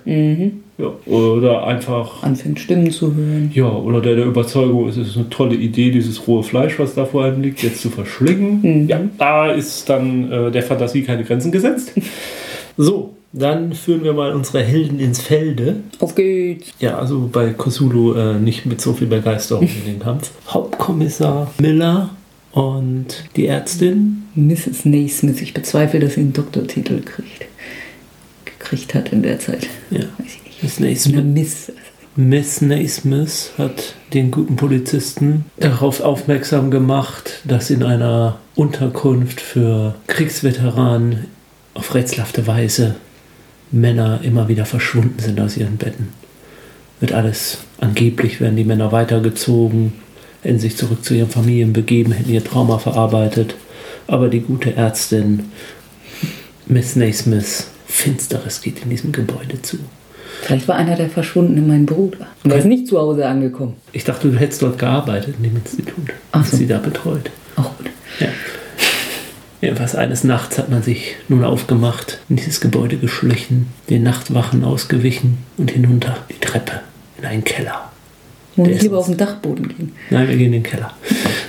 Ja, oder einfach anfängt Stimmen zu hören. ja, oder der der Überzeugung ist, es ist eine tolle Idee, dieses rohe Fleisch, was da vor einem liegt, jetzt zu verschlingen. Ja, da ist dann äh, der Fantasie keine Grenzen gesetzt. so, dann führen wir mal unsere Helden ins Felde. Auf geht's. Ja, also bei Cthulhu äh, nicht mit so viel Begeisterung in den Kampf. Hauptkommissar Miller und die Ärztin. Mrs. Naismith. Ich bezweifle, dass sie einen Doktortitel kriegt. gekriegt hat in der Zeit. Ja. Weiß ich nicht. Miss Naismith, Miss. Miss Naismith hat den guten Polizisten darauf aufmerksam gemacht, dass in einer Unterkunft für Kriegsveteranen auf rätselhafte Weise Männer immer wieder verschwunden sind aus ihren Betten. Wird alles, angeblich werden die Männer weitergezogen, hätten sich zurück zu ihren Familien begeben, hätten ihr Trauma verarbeitet. Aber die gute Ärztin, Miss Naismith, Finsteres geht in diesem Gebäude zu. Vielleicht war einer der Verschwundene mein Bruder. Und er ist nicht zu Hause angekommen. Ich dachte, du hättest dort gearbeitet, in dem Institut. Ach Hast so. sie da betreut. Auch gut. Ja. Jedenfalls eines Nachts hat man sich nun aufgemacht, in dieses Gebäude geschlichen, den Nachtwachen ausgewichen und hinunter die Treppe in einen Keller. Ich ist lieber auf den Dachboden gehen. Nein, wir gehen in den Keller,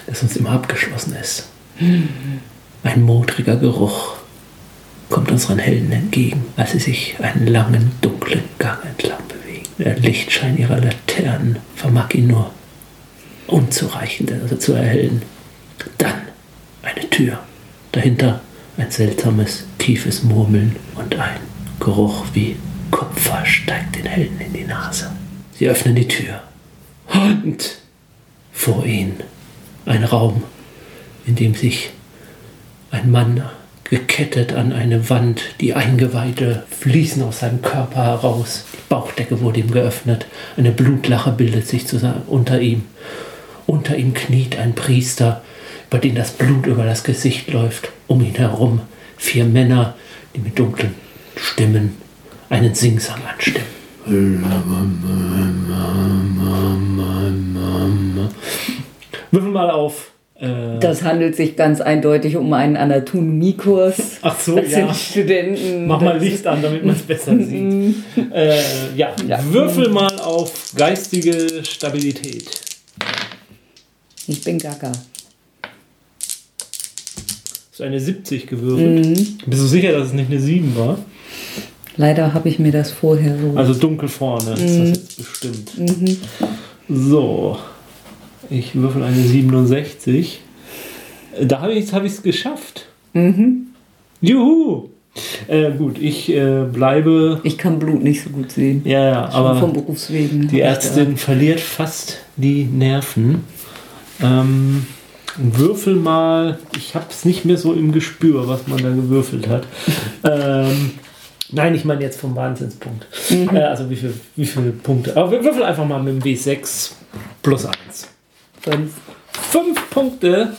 der sonst immer abgeschlossen ist. Ein modriger Geruch kommt unseren Helden entgegen, als sie sich einen langen, dunklen Gang entlang bewegen. Der Lichtschein ihrer Laternen vermag ihn nur unzureichend also zu erhellen. Dann eine Tür. Dahinter ein seltsames, tiefes Murmeln und ein Geruch wie Kupfer steigt den Helden in die Nase. Sie öffnen die Tür. Und vor ihnen ein Raum, in dem sich ein Mann gekettet an eine Wand, die Eingeweide fließen aus seinem Körper heraus. Die Bauchdecke wurde ihm geöffnet, eine Blutlache bildet sich unter ihm. Unter ihm kniet ein Priester, über den das Blut über das Gesicht läuft. Um ihn herum vier Männer, die mit dunklen Stimmen einen Singsang anstimmen. Würfel mal auf. Äh das handelt sich ganz eindeutig um einen Anatomiekurs. Ach so, das ja. Sind Studenten. Mach mal Licht an, damit man es besser sieht. Äh, ja. ja, würfel mal auf geistige Stabilität. Ich bin Gaga. So eine 70 gewürfelt. Mhm. Bist du sicher, dass es nicht eine 7 war? Leider habe ich mir das vorher so. Also dunkel vorne mhm. ist das jetzt bestimmt. Mhm. So. Ich würfel eine 67. Da habe ich es hab geschafft. Mhm. Juhu! Äh, gut, ich äh, bleibe. Ich kann Blut nicht so gut sehen. Ja, ja, Schon aber vom Berufswegen. Die Ärztin verliert fast die Nerven. Ähm, würfel mal. Ich habe es nicht mehr so im Gespür, was man da gewürfelt hat. ähm, Nein, ich meine jetzt vom Wahnsinnspunkt. Mhm. Äh, also wie, viel, wie viele Punkte. Aber wir würfeln einfach mal mit dem W6 plus 1. Fünf. Fünf Punkte.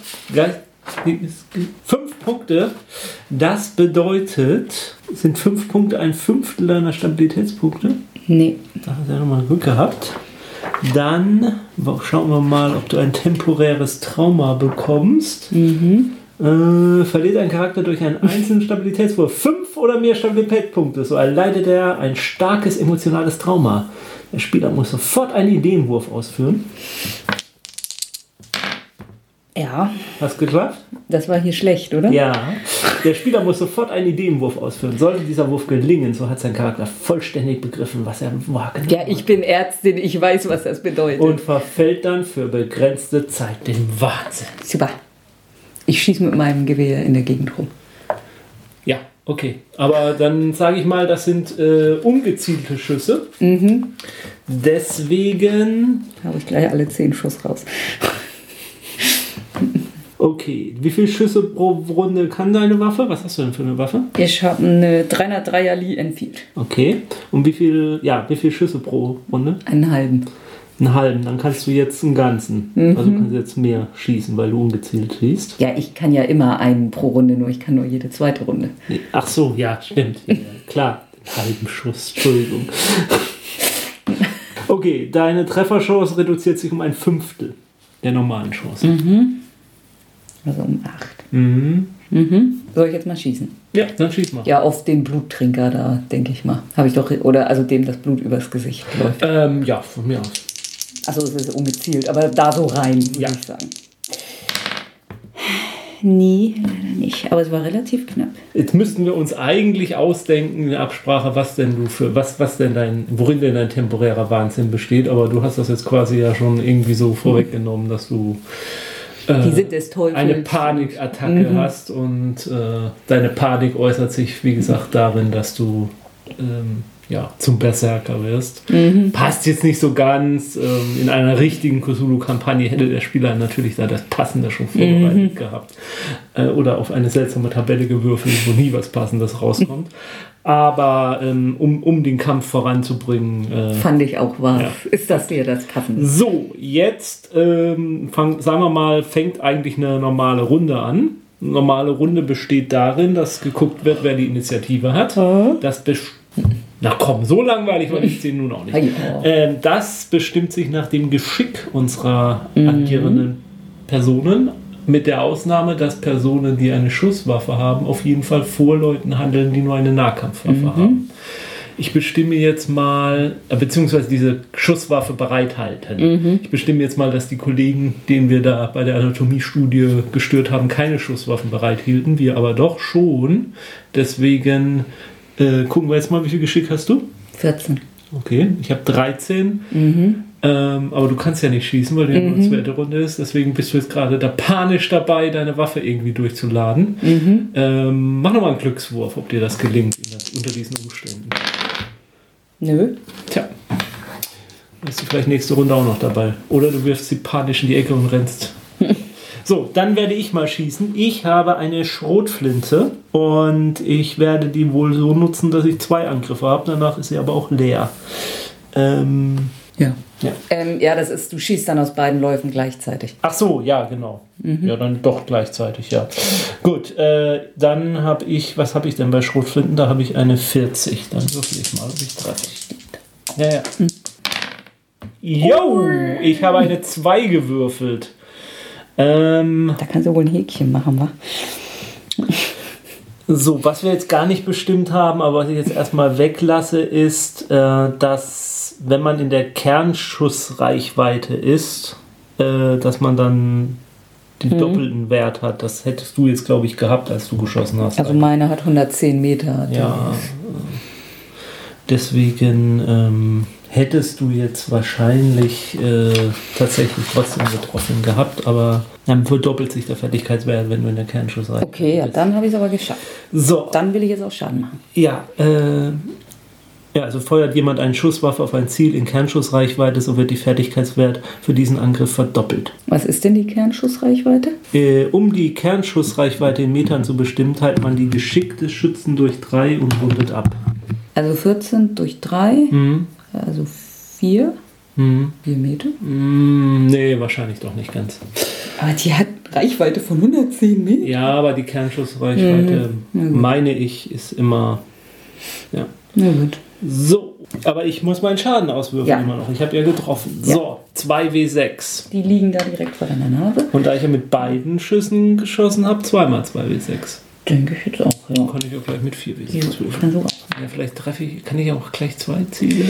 Fünf Punkte. Das bedeutet, sind fünf Punkte ein Fünftel deiner Stabilitätspunkte? Nee. Da hast du ja nochmal Glück gehabt. Dann schauen wir mal, ob du ein temporäres Trauma bekommst. Mhm. Äh, verliert ein Charakter durch einen einzelnen Stabilitätswurf fünf oder mehr Stabilitätspunkte, so erleidet er ein starkes emotionales Trauma. Der Spieler muss sofort einen Ideenwurf ausführen. Ja. Hast du geschafft? Das war hier schlecht, oder? Ja. Der Spieler muss sofort einen Ideenwurf ausführen. Sollte dieser Wurf gelingen, so hat sein Charakter vollständig begriffen, was er wahrgenommen Ja, ich bin Ärztin, ich weiß, was das bedeutet. Und verfällt dann für begrenzte Zeit dem Wahnsinn. Super. Ich schieße mit meinem Gewehr in der Gegend rum. Ja, okay. Aber dann sage ich mal, das sind äh, ungezielte Schüsse. Mhm. Deswegen. Habe ich gleich alle zehn Schuss raus. Okay, wie viele Schüsse pro Runde kann deine Waffe? Was hast du denn für eine Waffe? Ich habe eine 303er Lee Enfield. Okay, und wie viel, ja, wie viele Schüsse pro Runde? Einen halben. Einen halben, dann kannst du jetzt einen ganzen. Mhm. Also kannst du jetzt mehr schießen, weil du ungezielt schießt. Ja, ich kann ja immer einen pro Runde, nur ich kann nur jede zweite Runde. Ach so, ja, stimmt. Ja, klar, einen halben Schuss, Entschuldigung. okay, deine Trefferchance reduziert sich um ein Fünftel der normalen Chance. Mhm. Also um 8. Mhm. Mhm. Soll ich jetzt mal schießen? Ja, dann schieß mal. Ja, auf den Bluttrinker da, denke ich mal. Habe ich doch, oder also dem das Blut übers Gesicht läuft. Ähm, ja, von mir aus. Also es ist ungezielt, aber da so rein, würde ja. ich sagen. Nee, leider nicht. Aber es war relativ knapp. Jetzt müssten wir uns eigentlich ausdenken in der Absprache, was denn du für, was, was denn dein, worin denn dein temporärer Wahnsinn besteht, aber du hast das jetzt quasi ja schon irgendwie so vorweggenommen, dass du äh, eine Panikattacke mhm. hast und äh, deine Panik äußert sich, wie gesagt, darin, dass du ähm, ja, zum Berserker wirst. Mhm. Passt jetzt nicht so ganz. Ähm, in einer richtigen Cthulhu-Kampagne hätte der Spieler natürlich da das Passende schon vorbereitet mhm. gehabt. Äh, oder auf eine seltsame Tabelle gewürfelt, wo nie was Passendes rauskommt. Aber ähm, um, um den Kampf voranzubringen. Äh, Fand ich auch wahr. Ja. Ist das dir das Passende? So, jetzt ähm, fang, sagen wir mal, fängt eigentlich eine normale Runde an. Normale Runde besteht darin, dass geguckt wird, wer die Initiative hat. Das bestimmt na komm, so langweilig war die Szene nun auch nicht. Ähm, das bestimmt sich nach dem Geschick unserer mhm. agierenden Personen. Mit der Ausnahme, dass Personen, die eine Schusswaffe haben, auf jeden Fall vor Leuten handeln, die nur eine Nahkampfwaffe mhm. haben. Ich bestimme jetzt mal, äh, beziehungsweise diese Schusswaffe bereithalten. Mhm. Ich bestimme jetzt mal, dass die Kollegen, denen wir da bei der Anatomiestudie gestört haben, keine Schusswaffen bereithielten, wir aber doch schon. Deswegen äh, gucken wir jetzt mal, wie viel Geschick hast du? 14. Okay, ich habe 13. Mhm. Ähm, aber du kannst ja nicht schießen, weil du ja nur eine zweite Runde ist. Deswegen bist du jetzt gerade da panisch dabei, deine Waffe irgendwie durchzuladen. Ähm, mach nochmal einen Glückswurf, ob dir das gelingt unter diesen Umständen. Nö. Tja. Bist du vielleicht nächste Runde auch noch dabei. Oder du wirfst sie panisch in die Ecke und rennst. So, dann werde ich mal schießen. Ich habe eine Schrotflinte und ich werde die wohl so nutzen, dass ich zwei Angriffe habe. Danach ist sie aber auch leer. Ähm, Ja. ja. Ähm, ja, das ist, du schießt dann aus beiden Läufen gleichzeitig. Ach so, ja, genau. Ja, dann doch gleichzeitig, ja. Gut, äh, dann habe ich, was habe ich denn bei Schrotflinten? Da habe ich eine 40. Dann würfel ich mal, ob ich treffe. Ja, ja. Jo, ich habe eine 2 gewürfelt. Ähm, Da kannst du wohl ein Häkchen machen, wa? so, was wir jetzt gar nicht bestimmt haben, aber was ich jetzt erstmal weglasse, ist, äh, dass wenn man in der Kernschussreichweite ist, äh, dass man dann den doppelten Wert hat. Das hättest du jetzt, glaube ich, gehabt, als du geschossen hast. Also meine hat 110 Meter. ja. Deswegen ähm, hättest du jetzt wahrscheinlich äh, tatsächlich trotzdem getroffen gehabt, aber dann verdoppelt sich der Fertigkeitswert, wenn du in der Kernschussreichweite Okay, ja, bist. dann habe ich es aber geschafft. So, Dann will ich jetzt auch Schaden machen. ja, äh, ja, also feuert jemand eine Schusswaffe auf ein Ziel in Kernschussreichweite, so wird die Fertigkeitswert für diesen Angriff verdoppelt. Was ist denn die Kernschussreichweite? Äh, um die Kernschussreichweite in Metern zu bestimmen, teilt man die Geschick des Schützen durch 3 und rundet ab. Also 14 durch 3, Mhm. Also 4, Mhm. 4 Meter. Mm, nee, wahrscheinlich doch nicht ganz. Aber die hat Reichweite von 110 Meter. Ja, aber die Kernschussreichweite, meine ich, ist immer. Ja. Na gut. So, aber ich muss meinen Schaden auswürfeln Ja. immer noch. Ich habe ja getroffen. Ja. So, 2W6. Die liegen da direkt vor deiner Nase. Und da ich ja mit beiden Schüssen geschossen habe, zweimal 2W6. Denke ich jetzt auch, ja. Kann ich auch gleich mit 4W6 Ja, würfeln. kann so. Ja, vielleicht treffe ich, kann ich auch gleich zwei Ziele.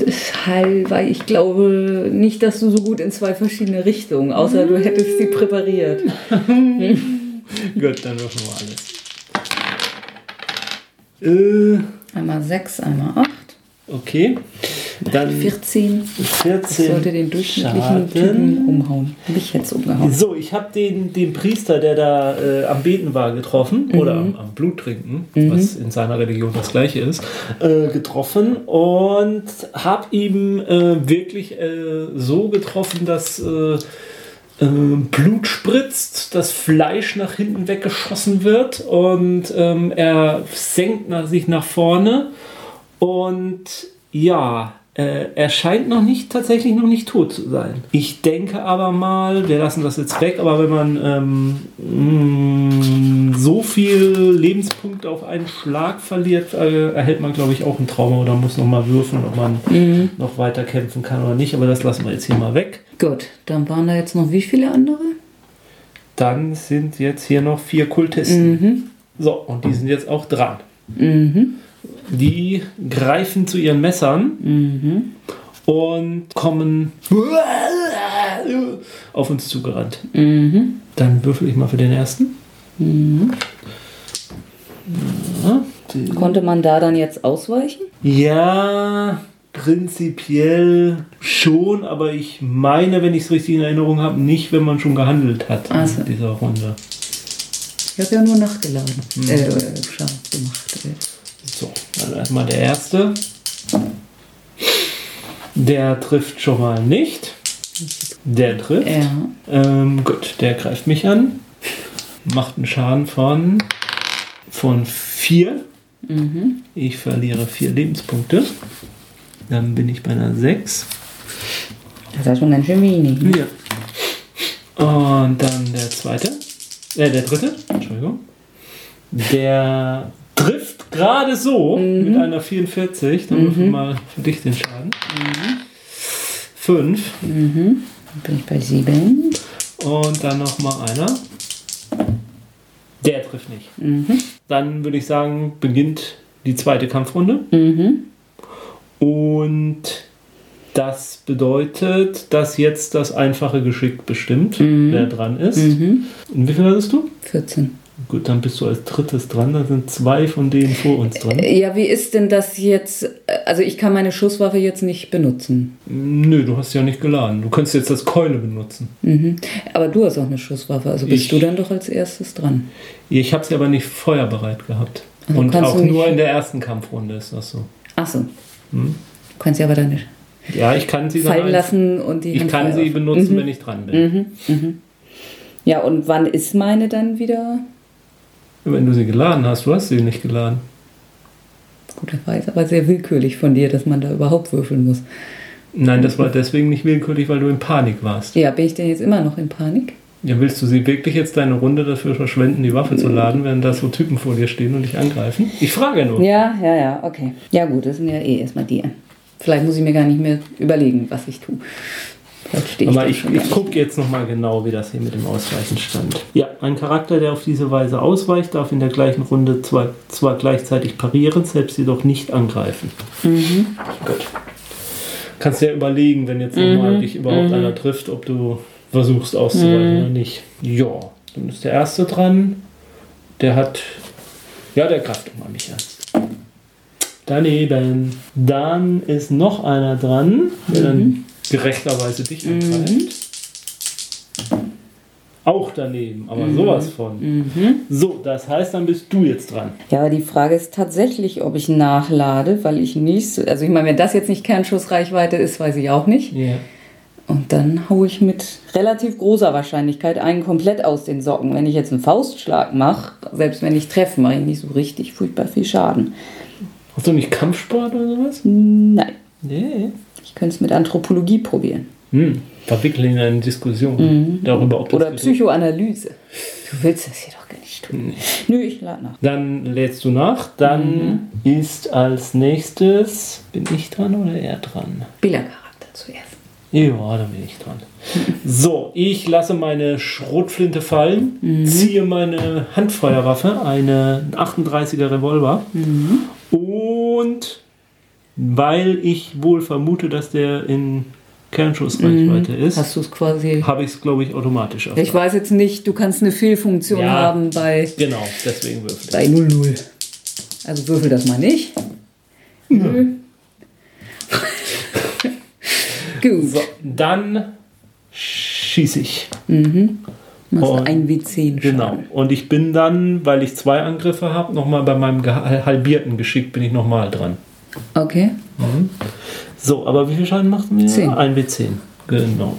Deshalb, weil ich glaube nicht, dass du so gut in zwei verschiedene Richtungen, außer du hättest sie präpariert. Gut, dann würfeln wir alles. Äh, Einmal 6, einmal 8, okay. Dann 14. Das 14. sollte den durchschnittlichen Schaden. Typen umhauen. Mich jetzt umgehauen. So, ich habe den, den Priester, der da äh, am Beten war, getroffen, oder am, am Blut trinken, was in seiner Religion das gleiche ist, äh, getroffen und habe ihm äh, wirklich äh, so getroffen, dass äh, äh, Blut spritzt, das Fleisch nach hinten weggeschossen wird und ähm, er senkt nach, sich nach vorne und ja, äh, er scheint noch nicht, tatsächlich noch nicht tot zu sein. Ich denke aber mal, wir lassen das jetzt weg, aber wenn man ähm, mh, so viel Lebenspunkte auf einen Schlag verliert, äh, erhält man, glaube ich, auch ein Trauma oder muss noch mal würfeln, ob man noch weiter kämpfen kann oder nicht. Aber das lassen wir jetzt hier mal weg. Gut, dann waren da jetzt noch wie viele andere? Dann sind jetzt hier noch vier Kultisten. So, und die sind jetzt auch dran. Die greifen zu ihren Messern und kommen auf uns zugerannt. Dann würfel ich mal für den ersten. Ja, die- Konnte man da dann jetzt ausweichen? Ja, prinzipiell schon, aber ich meine, wenn ich es richtig in Erinnerung habe, nicht, wenn man schon gehandelt hat Ach so. in dieser Runde. Ich habe ja nur nachgeladen. Äh, scharf gemacht. So, dann erstmal der erste. Der trifft schon mal nicht. Der trifft. Ja. Ähm, gut, der greift mich an. Macht einen Schaden von, von 4. Ich verliere 4 Lebenspunkte. Dann bin ich bei einer 6. Das ist schon ganz schön wenig. ne? Ja. Und dann der zweite. Äh, der dritte. Entschuldigung. Der gerade so mit einer 44. Dann würfel mal für dich den Schaden. 5. Dann bin ich bei 7. Und dann nochmal einer. Der trifft nicht. Dann würde ich sagen, beginnt die zweite Kampfrunde. Und das bedeutet, dass jetzt das einfache Geschick bestimmt, wer dran ist. Und wie viel hattest du? 14. Gut, dann bist du als drittes dran. Da sind zwei von denen vor uns dran. Ja, wie ist denn das jetzt? Also ich kann meine Schusswaffe jetzt nicht benutzen. Nö, du hast ja nicht geladen. Du könntest jetzt das Keule benutzen. Mhm. Aber du hast auch eine Schusswaffe, also bist Ich- du dann doch als erstes dran. Ich habe sie aber nicht feuerbereit gehabt. Also Und auch nur in der ersten Kampfrunde ist das so. Ach so. Hm? Du kannst sie aber dann nicht Ja, ich kann sie fallen lassen und die Ich Hand kann sie auf- benutzen, Mhm. wenn ich dran bin. Ja, und wann ist meine dann wieder? Wenn du sie geladen hast, du hast sie nicht geladen. Gut, das war jetzt aber sehr willkürlich von dir, dass man da überhaupt würfeln muss. Nein, das war deswegen nicht willkürlich, weil du in Panik warst. Ja, bin ich denn jetzt immer noch in Panik? Ja, willst du sie wirklich jetzt deine Runde dafür verschwenden, die Waffe zu laden, während da so Typen vor dir stehen und dich angreifen? Ich frage nur. Ja, ja, ja, okay. Ja gut, das sind ja eh erstmal die. Vielleicht muss ich mir gar nicht mehr überlegen, was ich tue. Ich Aber ich, ich gucke jetzt nochmal genau, wie das hier mit dem Ausweichen stand. Ja, ein Charakter, der auf diese Weise ausweicht, darf in der gleichen Runde zwar, zwar gleichzeitig parieren, selbst jedoch nicht angreifen. Gut. Kannst ja überlegen, wenn jetzt nochmal dich überhaupt einer trifft, ob du versuchst auszuweichen oder nicht. Ja, dann ist der Erste dran. Der hat. Ja, der greift mal mich an. Daneben. Dann ist noch einer dran, der dann gerechterweise dich angreift. Auch daneben, aber sowas von. So, das heißt, dann bist du jetzt dran. Ja, aber die Frage ist tatsächlich, ob ich nachlade, weil ich nicht. so- Also ich meine, wenn das jetzt nicht Kernschussreichweite ist, weiß ich auch nicht. Ja. Und dann haue ich mit relativ großer Wahrscheinlichkeit einen komplett aus den Socken. Wenn ich jetzt einen Faustschlag mache, selbst wenn ich treffe, mache ich nicht so richtig furchtbar viel Schaden. Hast du nicht Kampfsport oder sowas? Nein, Nee. ich könnte es mit Anthropologie probieren. Hm. Verwickeln in eine Diskussion darüber, ob das Oder. Psychoanalyse. Du willst das hier doch gar nicht tun. Nö, ich lade nach. Dann lädst du nach. Dann ist als nächstes. Bin ich dran oder er dran? Bildercharakter zuerst. Ja, dann bin ich dran. So, ich lasse meine Schrotflinte fallen, ziehe meine Handfeuerwaffe, eine 38er Revolver. Und weil ich wohl vermute, dass der in Kernschussreichweite ist, Hast du es quasi. habe ich es, glaube ich, automatisch. Ich weiß jetzt nicht, du kannst eine Fehlfunktion Ja. haben bei, Genau, deswegen würfel ich. bei 00. Also würfel das mal nicht. Nö. Gut. So, dann schieße ich. Machst Und- ein W10 Genau. Schaden. Und ich bin dann, weil ich zwei Angriffe habe, nochmal bei meinem halbierten Geschick bin ich nochmal dran. Okay. So, aber wie viel Schaden macht mir? Zehn. Ein W10. Genau.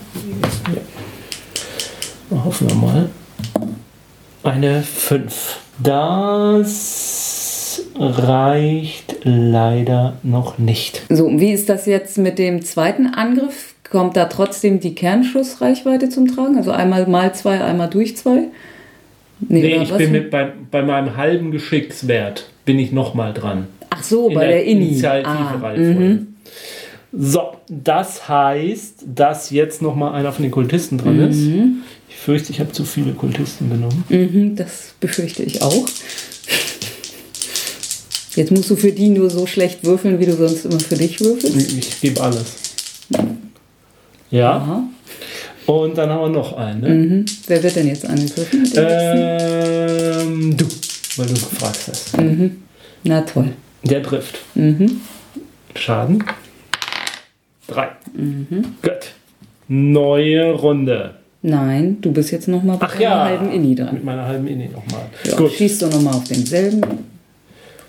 Ja. Hoffen wir mal. Eine 5. Das reicht leider noch nicht. So, und wie ist das jetzt mit dem zweiten Angriff? Kommt da trotzdem die Kernschussreichweite zum Tragen? Also einmal mal zwei, einmal durch zwei? Nee, oder ich bin mit bei, bei meinem halben Geschickswert bin ich nochmal dran. Ach so, in bei der, Inni. Ah, Initiative-Reihenfolge. mhm. So, das heißt, dass jetzt nochmal einer von den Kultisten dran ist. Ich fürchte, ich habe zu viele Kultisten genommen. Mhm, das befürchte ich auch. Jetzt musst du für die nur so schlecht würfeln, wie du sonst immer für dich würfelst. Ich, gebe alles. Ja, Aha. und dann haben wir noch einen. Ne? Mhm. Wer wird denn jetzt angegriffen? Äh? Ähm, du, weil du gefragt hast. Na toll. Der trifft. Mhm. Schaden. Drei. Gut. Neue Runde. Nein, du bist jetzt nochmal bei Ach einer ja. halben Inni dran. Mit meiner halben Inni nochmal. Ja, Gut. schießt doch nochmal auf denselben.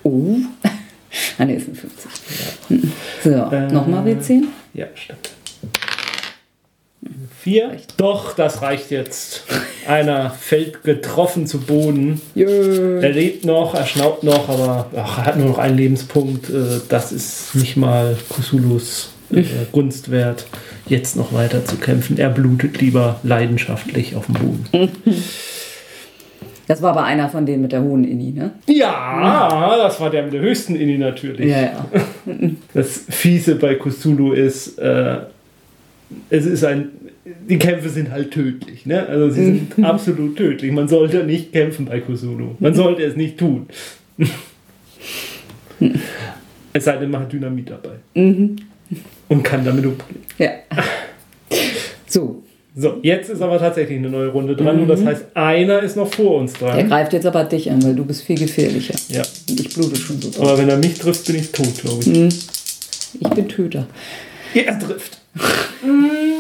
Oh. Ah, ne, ist ein 50. So, Äh, nochmal W10. Ja, stimmt. Vier. Doch, das reicht jetzt. Einer fällt getroffen zu Boden. Jö. Er lebt noch, er schnaubt noch, aber ach, er hat nur noch einen Lebenspunkt. Äh, Das ist nicht mal Kusulus äh, Gunst wert, jetzt noch weiter zu kämpfen. Er blutet lieber leidenschaftlich auf dem Boden. Das war aber einer von denen mit der hohen Inni, ne? Ja, das war der mit der höchsten Inni natürlich. Ja, ja. Das Fiese bei Kusulu ist, äh, es ist ein, die Kämpfe sind halt tödlich, ne? Also sie sind absolut tödlich. Man sollte nicht kämpfen bei Kusulu. Man sollte es nicht tun. es sei denn, man hat Dynamit dabei. Und kann damit umgehen. ja. So, So, jetzt ist aber tatsächlich eine neue Runde dran und das heißt, einer ist noch vor uns Der dran. greift jetzt aber dich an, weil du bist viel gefährlicher. Ja. Und ich blute schon so drauf. Aber wenn er mich trifft, bin ich tot, glaube ich. Ich bin Töter. Er trifft.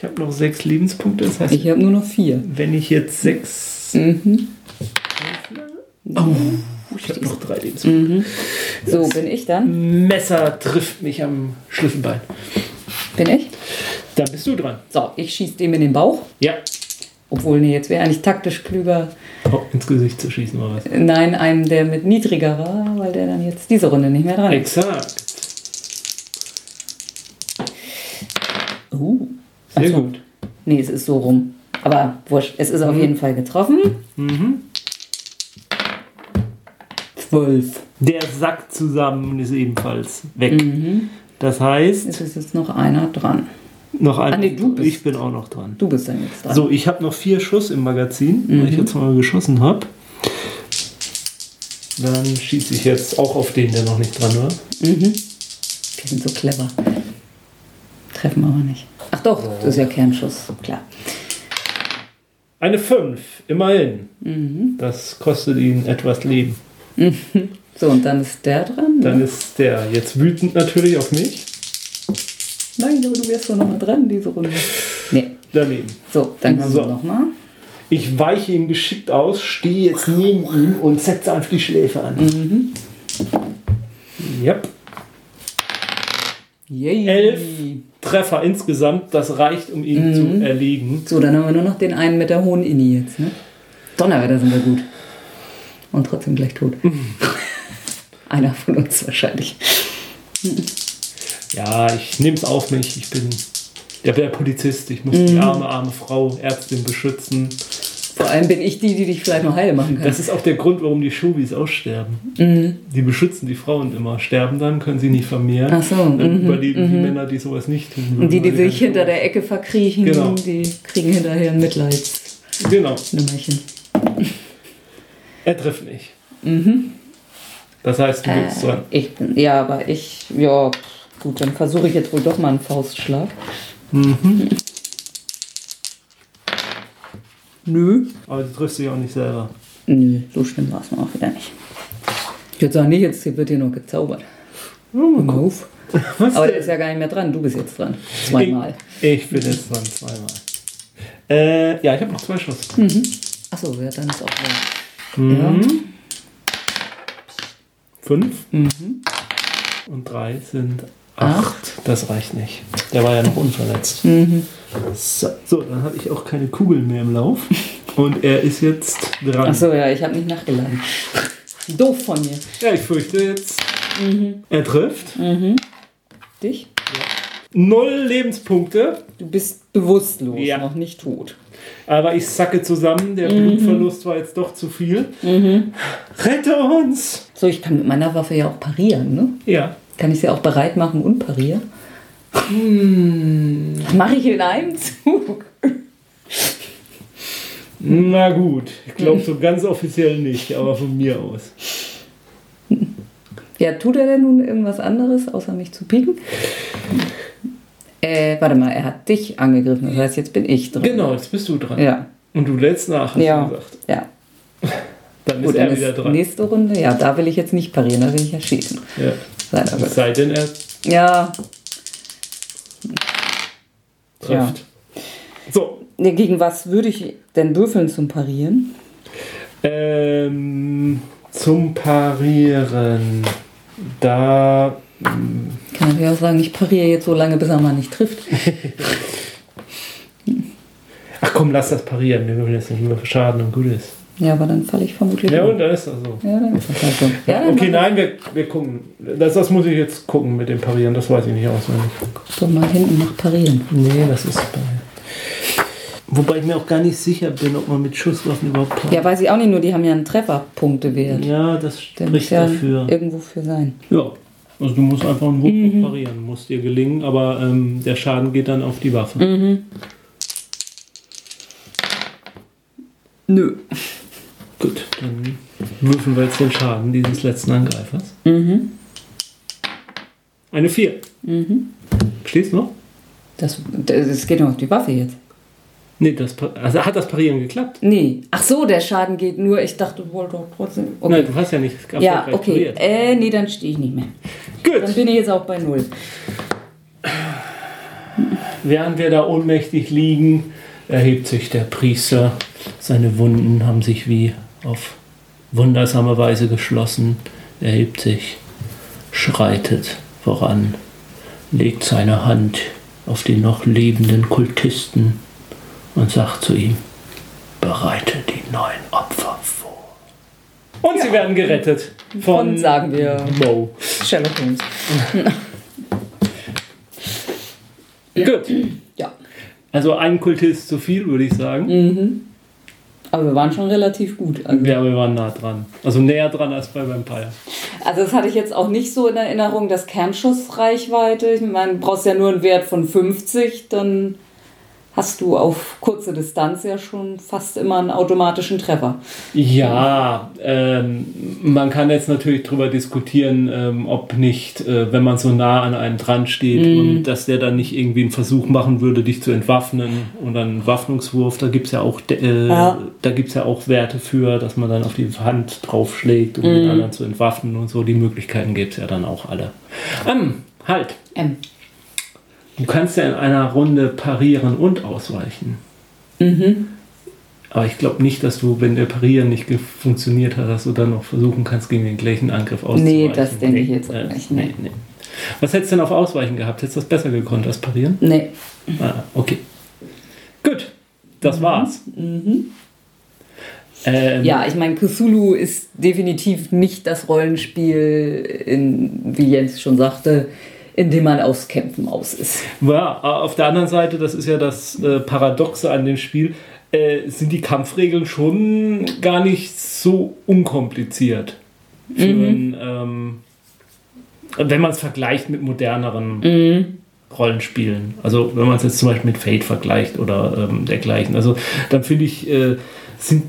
Ich habe noch sechs Lebenspunkte, das heißt, Ich habe nur noch vier. wenn ich jetzt sechs. Mhm. Oh, ich habe noch drei Lebenspunkte. So, bin ich dann? Messer trifft mich am Schlüsselbein. Bin ich? Dann bist du dran. So, ich schieße dem in den Bauch. Ja. Obwohl, nee, jetzt wäre eigentlich taktisch klüger. Oh, ins Gesicht zu schießen oder was? Nein, einem, der mit niedriger war, weil der dann jetzt diese Runde nicht mehr dran ist. Exakt. Sehr Ach so. gut. Nee, es ist so rum. Aber wurscht, es ist auf jeden Fall getroffen. Mhm. Zwölf. Der sackt zusammen ist ebenfalls weg. Das heißt, Es ist jetzt noch einer dran. noch ein. Ah, nee, du bist- ich bin auch noch dran. Du bist dann jetzt dran. So, ich habe noch vier Schuss im Magazin, weil ich jetzt mal geschossen habe. Dann schieße ich jetzt auch auf den, der noch nicht dran war. Wir sind so clever. Treffen aber nicht. Ach doch, das ist ja Kernschuss, klar. Eine 5, immerhin. Das kostet ihn etwas Leben. So, und dann ist der dran. Dann ne? ist der jetzt wütend natürlich auf mich. Nein, aber du wärst doch noch mal dran, diese Runde. Nee. Daneben. So, dann kommen So. wir noch mal. Ich weiche ihm geschickt aus, stehe jetzt neben ihm und setze einfach die Schläfe an. Mhm. Yep. Yay. Elf Treffer insgesamt, das reicht, um ihn Mhm. zu erlegen. So, dann haben wir nur noch den einen mit der hohen Inni jetzt, ne? Donnerwetter sind wir gut. Und trotzdem gleich tot. Einer von uns wahrscheinlich. Ja, ich nehme es auf mich. Ich bin der, der Polizist. Ich muss Mhm. die arme, arme Frau, Ärztin beschützen. Vor allem bin ich die, die dich vielleicht noch heile machen kann. Das ist auch der Grund, warum die Shubis aussterben. Die beschützen die Frauen immer. Sterben dann, können sie nicht vermehren. Ach so, Dann mhm, überleben die Männer, die sowas nicht tun würden. Und die, die weil sich hinter der Ecke verkriechen, Genau. die kriegen hinterher ein Mitleidsnummerchen. Genau. Er trifft nicht. Das heißt, du bist dran. Äh, ich bin, ja, aber ich, ja, gut, dann versuche ich jetzt wohl doch mal einen Faustschlag. Nö. Aber du triffst dich auch nicht selber. Nö, so schlimm war es auch wieder nicht. Ich würde sagen, nicht, jetzt wird hier noch gezaubert. Move. Was Aber denn? der ist ja gar nicht mehr dran. Du bist jetzt dran. Zweimal. Ich, ich bin jetzt dran, zweimal. Äh, ja, ich habe noch zwei Schuss. Achso, ja, dann ist auch dran. Mhm. Fünf. Mhm. Und drei sind acht. Das reicht nicht. Der war ja noch unverletzt. Mhm. So, so, dann habe ich auch keine Kugeln mehr im Lauf. Und er ist jetzt dran. Achso, ja, ich habe nicht nachgeladen. Doof von mir. Ja, ich fürchte jetzt. Mhm. Er trifft. Dich? Null Lebenspunkte. Du bist bewusstlos, Ja. noch nicht tot. Aber ich sacke zusammen. Der Mhm. Blutverlust war jetzt doch zu viel. Rette uns! So, ich kann mit meiner Waffe ja auch parieren, ne? Ja. Kann ich sie auch bereit machen und parieren? Hm. Mache ich in einem Zug. Na gut, ich glaube so ganz offiziell nicht, aber von mir aus. Ja, tut er denn nun irgendwas anderes, außer mich zu pieken? Äh, warte mal, er hat dich angegriffen, das heißt, jetzt bin ich dran. Genau, jetzt bist du dran. Ja, Und du lädst nach, hast ja, du gesagt. ja. Dann Gut, ist er dann wieder ist dran. nächste Runde, ja, da will ich jetzt nicht parieren, da will ich ja schießen. Ja. Sei sei denn, er Ja, trifft. So, nee, gegen was würde ich denn würfeln zum Parieren? ähm, zum Parieren. Da. Ich kann natürlich auch sagen, ich pariere jetzt so lange, bis er mal nicht trifft. Ach komm, lass das parieren. Wir würfeln jetzt nicht über Schaden und gut ist. Ja, aber dann falle ich vermutlich Ja, um. und dann ist das so. Ja, dann ist das halt so. Ja, dann Okay, nein, wir, wir gucken. Das, das muss ich jetzt gucken mit dem Parieren. Das weiß ich nicht auswendig. doch mal hinten nach parieren. Nee, das ist Parieren. Wobei ich mir auch gar nicht sicher bin, ob man mit Schusswaffen überhaupt pariert. Ja, weiß ich auch nicht, nur die haben ja einen Trefferpunktewert. Ja, das Der muss spricht ja dafür. irgendwo für sein. Ja, also du musst einfach einen Wurf Mhm. parieren, muss dir gelingen, aber ähm, der Schaden geht dann auf die Waffe. Mhm. Nö. Gut, dann würfeln wir jetzt den Schaden dieses letzten Angreifers. Mhm. Eine 4. Stehst du noch? Das, das geht doch auf die Waffe jetzt. Nee, das, also hat das Parieren geklappt? Nee. Ach so, der Schaden geht nur. Ich dachte, du wolltest doch trotzdem. Okay. Nein, du hast ja nicht Ja, okay. Pariert. Äh, nee, dann stehe ich nicht mehr. Gut. Dann bin ich jetzt auch bei Null. Während wir da ohnmächtig liegen, erhebt sich der Priester. Seine Wunden haben sich wie auf wundersame Weise geschlossen. Er hebt sich, schreitet voran, legt seine Hand auf den noch lebenden Kultisten und sagt zu ihm, bereite die neuen Opfer vor. Und ja. sie werden gerettet von, von sagen wir, Mo. Sherlock Holmes. Gut. Ja. Also ein Kultist zu viel, würde ich sagen. Mhm. Aber wir waren schon relativ gut. Also ja, wir waren nah dran. Also näher dran als bei Vampire. Also das hatte ich jetzt auch nicht so in Erinnerung, das Kernschussreichweite. Ich meine, du brauchst ja nur einen Wert von 50, dann hast du auf kurze Distanz ja schon fast immer einen automatischen Treffer. Ja, ähm, man kann jetzt natürlich darüber diskutieren, ähm, ob nicht, äh, wenn man so nah an einen dran steht mm. und dass der dann nicht irgendwie einen Versuch machen würde, dich zu entwaffnen und einen Waffnungswurf, da gibt es ja, auch, äh, ja. ja auch Werte für, dass man dann auf die Hand draufschlägt, um mm. den anderen zu entwaffnen und so. Die Möglichkeiten gibt es ja dann auch alle. Ähm, halt. Ähm. Du kannst ja in einer Runde parieren und ausweichen. Mhm. Aber ich glaube nicht, dass du, wenn der Parieren nicht funktioniert hat, dass du dann noch versuchen kannst, gegen den gleichen Angriff auszuweichen. Nee, das denke nee, ich jetzt auch nicht. Nee. Nee, Was hättest du denn auf Ausweichen gehabt? Hättest du das besser gekonnt als Parieren? Nee. Ah, okay. Gut, das mhm. war's. Mhm. Ähm, ja, ich meine, Cthulhu ist definitiv nicht das Rollenspiel, in, wie Jens schon sagte, in dem man aufs Kämpfen aus ist. Ja, auf der anderen Seite, das ist ja das äh, Paradoxe an dem Spiel, äh, sind die Kampfregeln schon gar nicht so unkompliziert. Für mhm. ähm, wenn man es vergleicht mit moderneren mhm. Rollenspielen. Also wenn man es jetzt zum Beispiel mit Fate vergleicht oder ähm, dergleichen. Also dann finde ich, äh, sind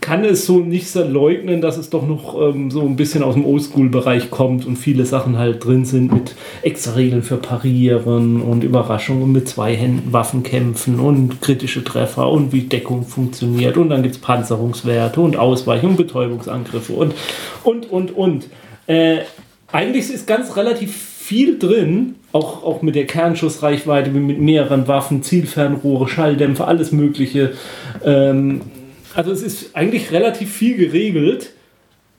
kann es so nicht so leugnen, dass es doch noch ähm, so ein bisschen aus dem Oldschool-Bereich kommt und viele Sachen halt drin sind mit extra Regeln für Parieren und Überraschungen mit zwei Händen Waffenkämpfen und kritische Treffer und wie Deckung funktioniert und dann gibt es Panzerungswerte und Ausweichung, Betäubungsangriffe und und und und. Äh, eigentlich ist ganz relativ viel drin, auch, auch mit der Kernschussreichweite, mit mehreren Waffen, Zielfernrohre, Schalldämpfer, alles Mögliche. Ähm, also es ist eigentlich relativ viel geregelt,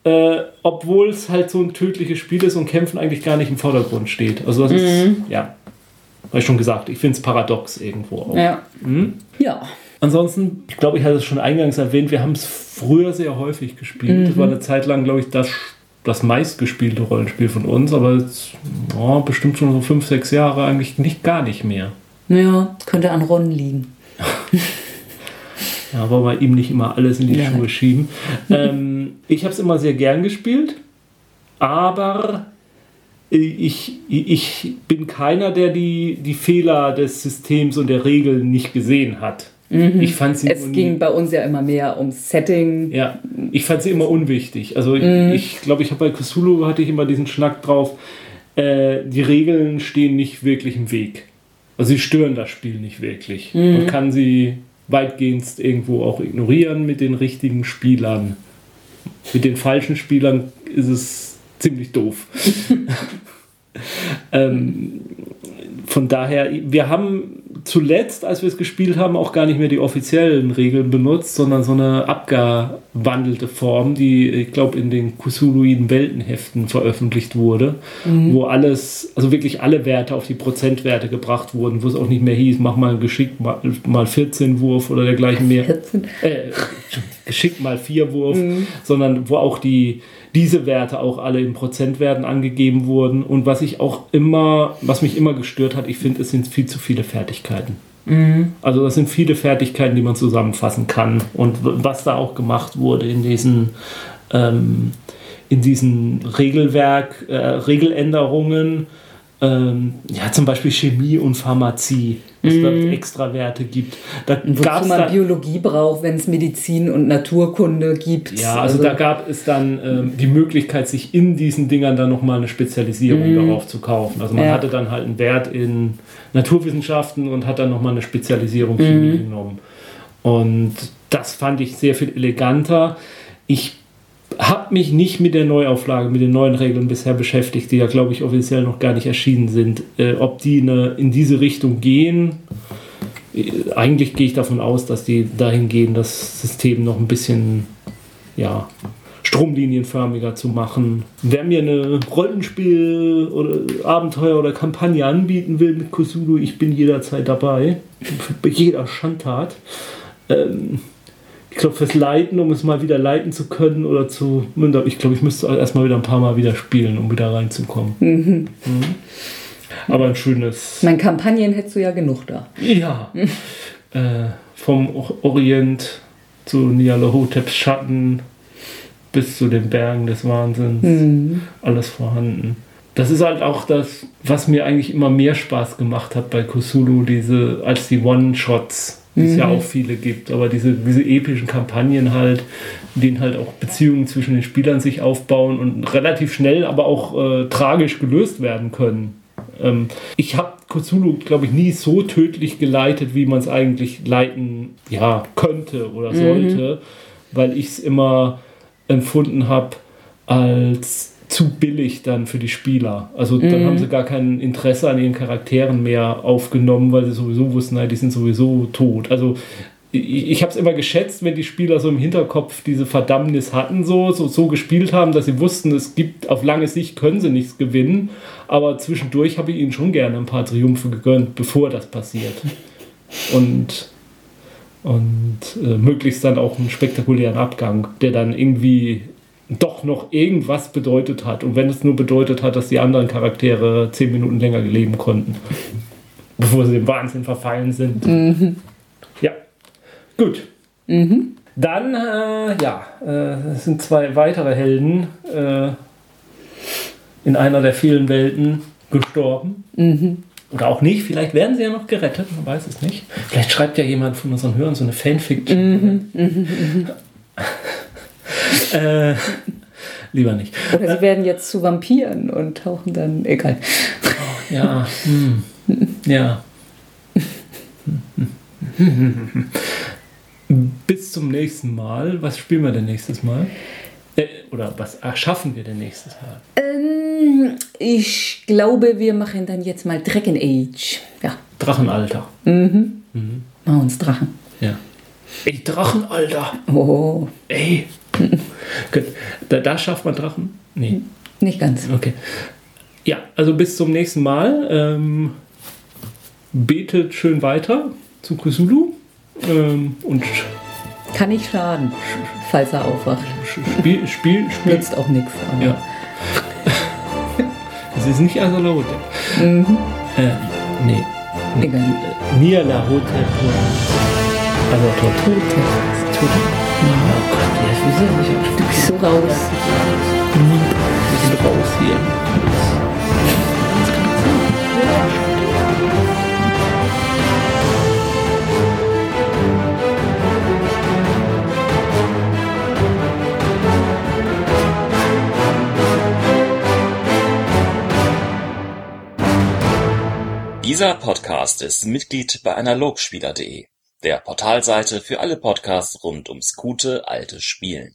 äh, obwohl es halt so ein tödliches Spiel ist und Kämpfen eigentlich gar nicht im Vordergrund steht. Also das mhm. ist, ja, habe ich schon gesagt, ich finde es paradox irgendwo auch. Ja. Mhm? Ja. Ansonsten, ich glaube, ich hatte es schon eingangs erwähnt, wir haben es früher sehr häufig gespielt. Mhm. Das war eine Zeit lang, glaube ich, das, das meistgespielte Rollenspiel von uns, aber jetzt, oh, bestimmt schon so fünf, sechs Jahre eigentlich nicht gar nicht mehr. Ja, könnte an Ron liegen. Ja, wollen wir ihm nicht immer alles in die ja. Schuhe schieben. Ähm, ich habe es immer sehr gern gespielt, aber ich, ich bin keiner, der die, die Fehler des Systems und der Regeln nicht gesehen hat. Mhm. Ich fand sie es ging bei uns ja immer mehr ums Setting. Ja, ich fand sie immer unwichtig. Also mhm. ich glaube, ich habe bei Cthulhu hatte ich immer diesen Schnack drauf. Äh, die Regeln stehen nicht wirklich im Weg. Also sie stören das Spiel nicht wirklich. Mhm. Man kann sie weitgehend irgendwo auch ignorieren mit den richtigen Spielern. Mit den falschen Spielern ist es ziemlich doof. ähm, von daher, wir haben zuletzt, als wir es gespielt haben, auch gar nicht mehr die offiziellen Regeln benutzt, sondern so eine abgewandelte Form, die, ich glaube, in den Cthulhuiden Weltenheften veröffentlicht wurde, mhm. wo alles, also wirklich alle Werte auf die Prozentwerte gebracht wurden, wo es auch nicht mehr hieß, mach mal geschickt mal, mal 14 Wurf oder dergleichen mehr. 14? Äh, geschickt mal 4 Wurf, mhm. sondern wo auch die diese Werte auch alle in Prozentwerten angegeben wurden. Und was ich auch immer, was mich immer gestört hat, ich finde, es sind viel zu viele Fertigkeiten. Mhm. Also das sind viele Fertigkeiten, die man zusammenfassen kann. Und was da auch gemacht wurde in diesen, ähm, in diesen Regelwerk, äh, Regeländerungen, ähm, ja, zum Beispiel Chemie und Pharmazie, dass Mhm. da extra Werte gibt. Da Wozu gab's man dann, Biologie braucht, wenn es Medizin und Naturkunde gibt. ja, also, da gab es dann ähm, die Möglichkeit, sich in diesen Dingern dann nochmal eine Spezialisierung darauf zu kaufen. Also man. Ja. hatte dann halt einen Wert in Naturwissenschaften und hat dann nochmal eine Spezialisierung Chemie Mhm. genommen. Und das fand ich sehr viel eleganter. Ich habe mich nicht mit der Neuauflage, mit den neuen Regeln bisher beschäftigt, die ja, glaube ich, offiziell noch gar nicht erschienen sind. Äh, ob die eine, in diese Richtung gehen, äh, eigentlich gehe ich davon aus, dass die dahin gehen, das System noch ein bisschen, ja, stromlinienförmiger zu machen. Wer mir eine Rollenspiel oder Abenteuer oder Kampagne anbieten will mit Cthulhu, ich bin jederzeit dabei. Bei jeder Schandtat. Ähm, ich glaube, fürs Leiten, um es mal wieder leiten zu können oder zu. Ich glaube, ich müsste erstmal wieder ein paar Mal wieder spielen, um wieder reinzukommen. Mhm. Aber ein schönes. Mein Kampagnen hättest du ja genug da. Ja. äh, vom Orient zu Nyarlathoteps Schatten bis zu den Bergen des Wahnsinns. Alles vorhanden. Das ist halt auch das, was mir eigentlich immer mehr Spaß gemacht hat bei Cthulhu, diese, als die One-Shots, die es ja auch viele gibt, aber diese, diese epischen Kampagnen halt, in denen halt auch Beziehungen zwischen den Spielern sich aufbauen und relativ schnell, aber auch äh, tragisch gelöst werden können. Ähm, ich habe Cthulhu, glaube ich, nie so tödlich geleitet, wie man es eigentlich leiten ja, könnte oder sollte, weil ich es immer empfunden habe als zu billig dann für die Spieler. Also dann haben sie gar kein Interesse an ihren Charakteren mehr aufgenommen, weil sie sowieso wussten, nein, die sind sowieso tot. Also ich, ich habe es immer geschätzt, wenn die Spieler so im Hinterkopf diese Verdammnis hatten, so, so, so gespielt haben, dass sie wussten, es gibt auf lange Sicht können sie nichts gewinnen, aber zwischendurch habe ich ihnen schon gerne ein paar Triumphe gegönnt, bevor das passiert. Und, und äh, möglichst dann auch einen spektakulären Abgang, der dann irgendwie doch noch irgendwas bedeutet hat. Und wenn es nur bedeutet hat, dass die anderen Charaktere zehn Minuten länger leben konnten, bevor sie dem Wahnsinn verfallen sind. Ja, gut. Dann, äh, ja, äh, es sind zwei weitere Helden äh, in einer der vielen Welten gestorben. Oder auch nicht, vielleicht werden sie ja noch gerettet, man weiß es nicht. Vielleicht schreibt ja jemand von unseren Hörern so eine Fanfiction. äh, lieber nicht. Oder sie werden jetzt zu Vampiren und tauchen dann. Egal. Ja, hm. ja. Bis zum nächsten Mal. Was spielen wir denn nächstes Mal? Äh, oder was erschaffen wir denn nächstes Mal? Ähm, ich glaube, wir machen dann jetzt mal Dragon Age. Ja, Drachenalter. machen wir uns Drachen. Ja. Ey, Drachenalter. Oh, Ey. Da, da schafft man Drachen? Nee. nicht ganz. Okay. Ja, also bis zum nächsten Mal. Ähm, betet schön weiter zu Cthulhu. Ähm, und Kann nicht schaden, falls er aufwacht. spiel, spiel, spiel. Nützt auch nichts. Ja. Es ist nicht Asalahote. Mhm. Äh, nee. Egal. Nialahote. Also tot. Tote. Tot. Oh Gott, ja, wie soll ich Du bist so raus. Wir sind raus hier. Dieser Podcast ist Mitglied bei Analogspieler.de, der Portalseite für alle Podcasts rund ums gute alte Spielen.